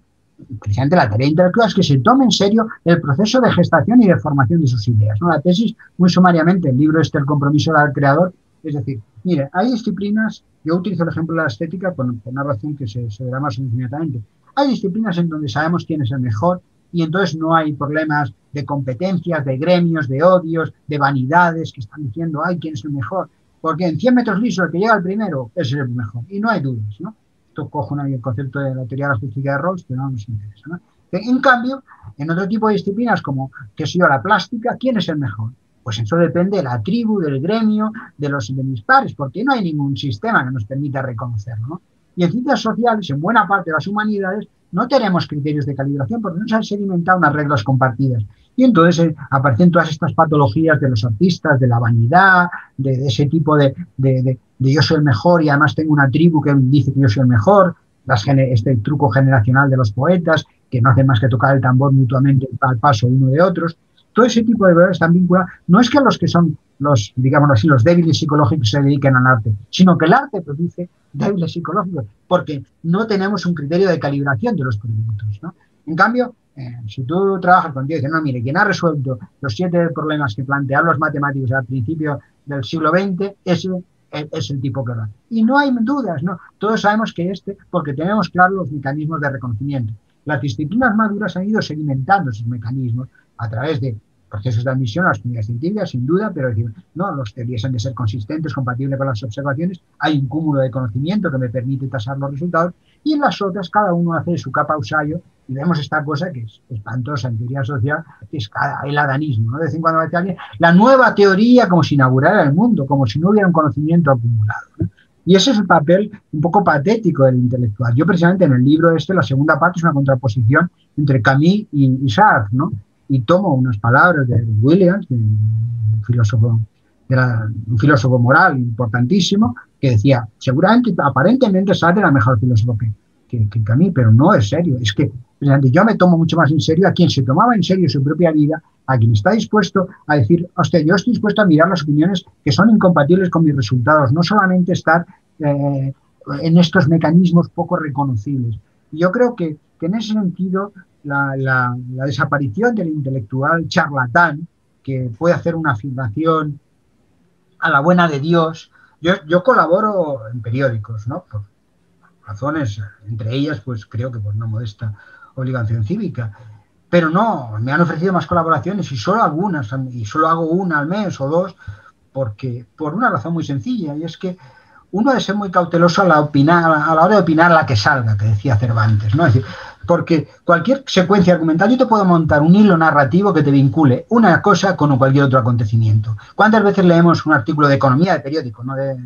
precisamente la tarea intelectual, es que se tome en serio el proceso de gestación y de formación de sus ideas. ¿no? La tesis, muy sumariamente, el libro este, El compromiso del creador, es decir, mire, hay disciplinas, yo utilizo el ejemplo de la estética por, una razón que se, verá más inmediatamente. Hay disciplinas en donde sabemos quién es el mejor y entonces no hay problemas de competencias, de gremios, de odios, de vanidades que están diciendo, ay, ¿quién es el mejor? Porque en 100 metros lisos el que llega al primero es el mejor. Y no hay dudas, ¿no? Esto cojo el concepto de la teoría de la justicia de Rawls, que no nos interesa, ¿no? En cambio, en otro tipo de disciplinas como, que sé yo, la plástica, ¿quién es el mejor? Pues eso depende de la tribu, del gremio, de los de mis pares, porque no hay ningún sistema que nos permita reconocerlo. ¿no? Y en ciencias sociales, en buena parte de las humanidades, no tenemos criterios de calibración porque no se han sedimentado unas reglas compartidas. Y entonces eh, aparecen todas estas patologías de los artistas, de la vanidad, de, ese tipo de, yo soy el mejor y además tengo una tribu que dice que yo soy el mejor, este truco generacional de los poetas, que no hacen más que tocar el tambor mutuamente al paso uno de otros todo ese tipo de valores están vinculados, no es que los que son los, así, los débiles psicológicos se dediquen al arte, sino que el arte produce débiles psicológicos, porque no tenemos un criterio de calibración de los productos. ¿no? En cambio, eh, si tú trabajas con Dios y dices, no, mire, quien ha resuelto los siete problemas que plantearon los matemáticos al principio del siglo XX, ese es el tipo que va. Y no hay dudas, ¿no? Todos sabemos que este, porque tenemos claros los mecanismos de reconocimiento. Las disciplinas maduras han ido sedimentando esos mecanismos a través de procesos de admisión a las comunidades científicas, sin duda, pero decir, no, los teorías han de ser consistentes, compatibles con las observaciones, hay un cúmulo de conocimiento que me permite tasar los resultados, y en las otras cada uno hace su capa usayo, y vemos esta cosa que es espantosa en teoría social, que es el adanismo, ¿no? De vez en cuando alguien, la nueva teoría como si inaugurara el mundo, como si no hubiera un conocimiento acumulado, Y ese es el papel un poco patético del intelectual. Yo precisamente en el libro este, la segunda parte es una contraposición entre Camille y Sartre, ¿no? Y tomo unas palabras de Williams, un filósofo, un filósofo moral importantísimo, que decía, seguramente, aparentemente Sartre era mejor filósofo que, que, a mí, pero no es serio. Es que yo me tomo mucho más en serio a quien se tomaba en serio su propia vida, a quien está dispuesto a decir, hostia, yo estoy dispuesto a mirar las opiniones que son incompatibles con mis resultados, no solamente estar eh, en estos mecanismos poco reconocibles. Yo creo que, que en ese sentido la, desaparición del intelectual charlatán que puede hacer una afirmación a la buena de Dios. Yo, yo colaboro en periódicos, ¿no? Por razones, entre ellas, pues creo que por una modesta obligación cívica. Pero no, me han ofrecido más colaboraciones y solo algunas, y solo hago una al mes o dos, porque por una razón muy sencilla, y es que uno debe ser muy cauteloso a la, opinar, a la hora de opinar la que salga, que decía Cervantes, ¿no? Es decir, porque cualquier secuencia argumental, yo te puedo montar un hilo narrativo que te vincule una cosa con cualquier otro acontecimiento. ¿Cuántas veces leemos un artículo de economía de periódico, no de,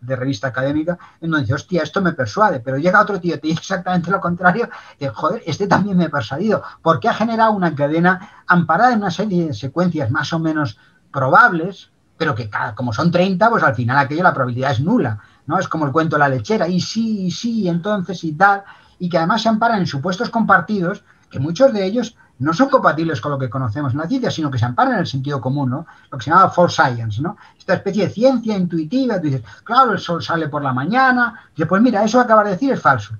revista académica, en donde dice, hostia, esto me persuade, pero llega otro tío y te dice exactamente lo contrario, y joder, este también me ha persuadido, porque ha generado una cadena amparada en una serie de secuencias más o menos probables, pero que como son 30, pues al final aquello la probabilidad es nula, ¿no? Es como el cuento de la lechera, y sí, y sí, entonces y tal, y que además se amparan en supuestos compartidos, que muchos de ellos no son compatibles con lo que conocemos en la ciencia, sino que se amparan en el sentido común, ¿no? Lo que se llama false science, ¿no? Esta especie de ciencia intuitiva, tú dices, claro, el sol sale por la mañana, y pues mira, eso acabas de decir es falso.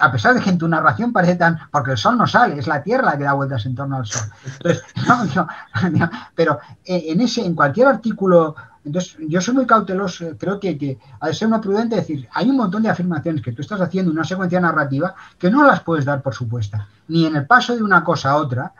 A pesar de que en tu narración parece tan, porque el sol no sale, es la Tierra la que da vueltas en torno al sol. Entonces, pero eh, en ese, en cualquier artículo entonces, yo soy muy cauteloso, creo que, que de ser uno prudente decir, hay un montón de afirmaciones que tú estás haciendo en una secuencia narrativa que no las puedes dar por supuesta, ni en el paso de una cosa a otra.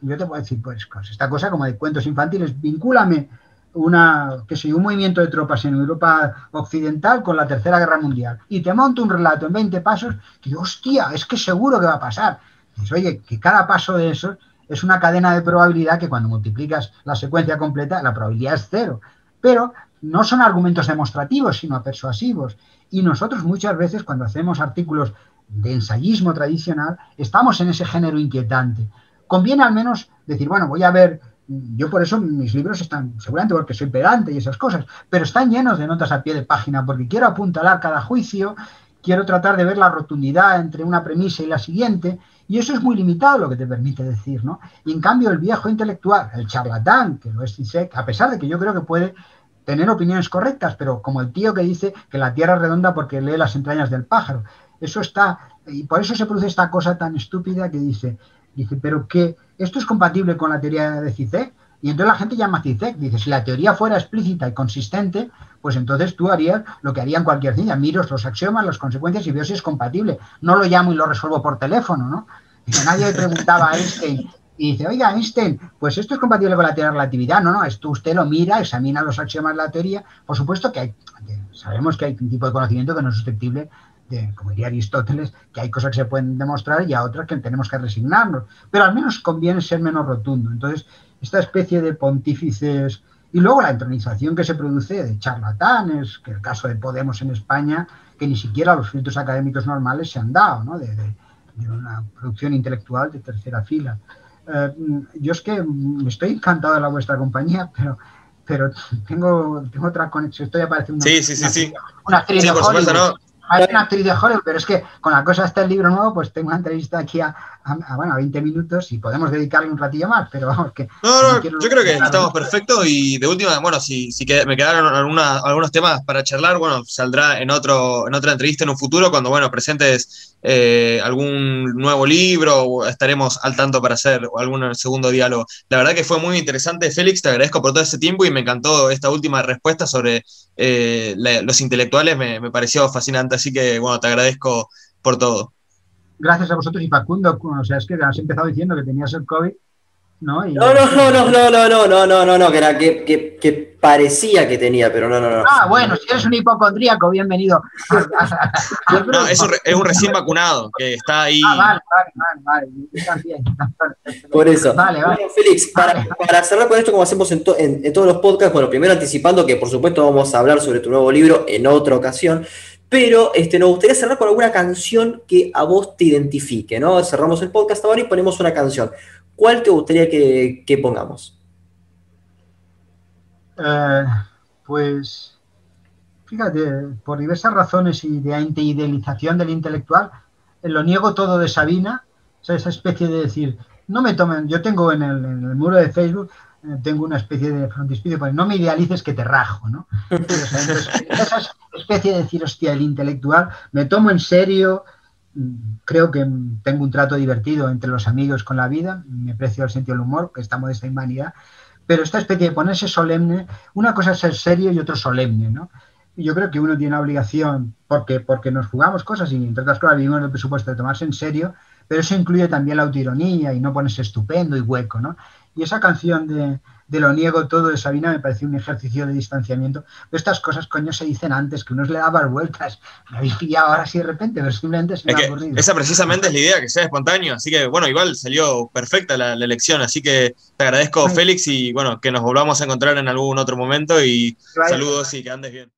Yo te puedo decir, pues, esta cosa como de cuentos infantiles, vincúlame una, que sé, un movimiento de tropas en Europa Occidental con la Tercera Guerra Mundial y te monto un relato en 20 pasos que, hostia, es que seguro que va a pasar. Dices, oye, que cada paso de esos es una cadena de probabilidad que cuando multiplicas la secuencia completa, la probabilidad es cero pero no son argumentos demostrativos, sino persuasivos. Y nosotros muchas veces cuando hacemos artículos de ensayismo tradicional, estamos en ese género inquietante. Conviene al menos decir, bueno, voy a ver, yo por eso mis libros están, seguramente porque soy pedante y esas cosas, pero están llenos de notas a pie de página, porque quiero apuntalar cada juicio, quiero tratar de ver la rotundidad entre una premisa y la siguiente, y eso es muy limitado lo que te permite decir, ¿no? Y en cambio el viejo intelectual, el charlatán, que lo es Zizek, a pesar de que yo creo que puede tener opiniones correctas, pero como el tío que dice que la Tierra es redonda porque lee las entrañas del pájaro. Eso está, y por eso se produce esta cosa tan estúpida que dice, dice, pero que esto es compatible con la teoría de Zizek, y entonces la gente llama Zizek, dice, si la teoría fuera explícita y consistente, pues entonces tú harías lo que harían cualquier ciencia, miro los axiomas, las consecuencias y veo si es compatible. No lo llamo y lo resuelvo por teléfono, ¿no? Dice, nadie le preguntaba a Einstein y dice, oiga, Einstein, pues esto es compatible con la teoría de relatividad. No, no, esto usted lo mira, examina los axiomas de la teoría. Por supuesto que hay, sabemos que hay un tipo de conocimiento que no es susceptible de, como diría Aristóteles, que hay cosas que se pueden demostrar y a otras que tenemos que resignarnos. Pero al menos conviene ser menos rotundo. Entonces, esta especie de pontífices y luego la entronización que se produce de charlatanes, que el caso de Podemos en España, que ni siquiera los filtros académicos normales se han dado, ¿no? de, de una producción intelectual de tercera fila. Eh, yo es que estoy encantado de la vuestra compañía, pero pero tengo, tengo otra conexión. Esto ya parece una, sí, sí, sí, sí. una actriz de Hollywood. no. una actriz de Hollywood, pero es que con la cosa está el libro nuevo, pues tengo una entrevista aquí a, a, bueno, a 20 minutos y podemos dedicarle un ratillo más, pero vamos que... No, no, yo creo que estamos perfectos y de última, bueno, si, si me quedaron algunos temas para charlar, bueno, saldrá en, otro, en otra entrevista en un futuro cuando, bueno, presentes eh, algún nuevo libro o estaremos al tanto para hacer algún segundo diálogo. La verdad que fue muy interesante, Félix, te agradezco por todo ese tiempo y me encantó esta última respuesta sobre eh, los intelectuales, me, me pareció fascinante, así que, bueno, te agradezco por todo gracias a vosotros y Facundo, o sea, es que has empezado diciendo que tenías el COVID, ¿no? no, no, no, no, no, no, no, no, no, no, no, que, era, que, que, que, parecía que tenía, pero no, no, no. Ah, bueno, si eres un hipocondríaco, bienvenido. no, es un, es un recién vacunado, que está ahí. Ah, vale, vale, vale, vale. Por eso. Vale, vale. Bueno, Félix, para, para, cerrar con esto, como hacemos en, en, en todos los podcasts, bueno, primero anticipando que por supuesto vamos a hablar sobre tu nuevo libro en otra ocasión, pero este, nos gustaría cerrar con alguna canción que a vos te identifique, ¿no? Cerramos el podcast ahora y ponemos una canción. ¿Cuál te gustaría que, pongamos? Eh, pues, fíjate, por diversas razones y de idealización del intelectual, lo niego todo de Sabina, esa especie de decir, no me tomen, yo tengo en el, muro de Facebook eh, tengo una especie de frontispicio, pues no me idealices que te rajo, ¿no? esa especie de decir, hostia, el intelectual, me tomo en serio, mm, creo que tengo un trato divertido entre los amigos con la vida, me aprecio el sentido del humor, que estamos de esta humanidad, pero esta especie de ponerse solemne, una cosa es ser serio y otro solemne, ¿no? Yo creo que uno tiene la obligación, porque, porque nos jugamos cosas y entre otras cosas vivimos en el presupuesto de tomarse en serio, pero eso incluye también la autoironía y no ponerse estupendo y hueco, ¿no? Y esa canción de, Lo niego todo de Sabina me pareció un ejercicio de distanciamiento. Pero estas cosas, coño, se dicen antes, que uno le daba vueltas. Me habéis pillado ahora sí de repente, pero simplemente se me ha ocurrido. Esa precisamente es la idea, que sea espontáneo. Así que, bueno, igual salió perfecta la, elección. Así que te agradezco, Félix, y bueno, que nos volvamos a encontrar en algún otro momento. Y saludos y que andes bien.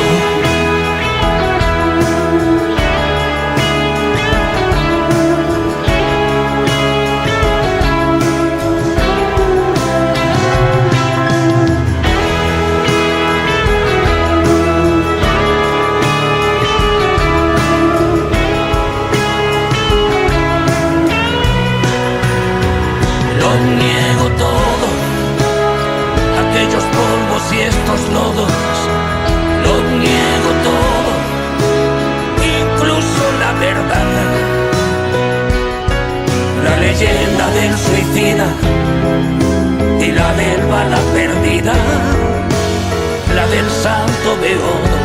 Y la del bala perdida, la del santo beodo.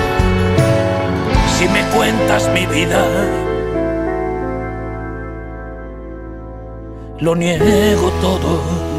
Si me cuentas mi vida, lo niego todo.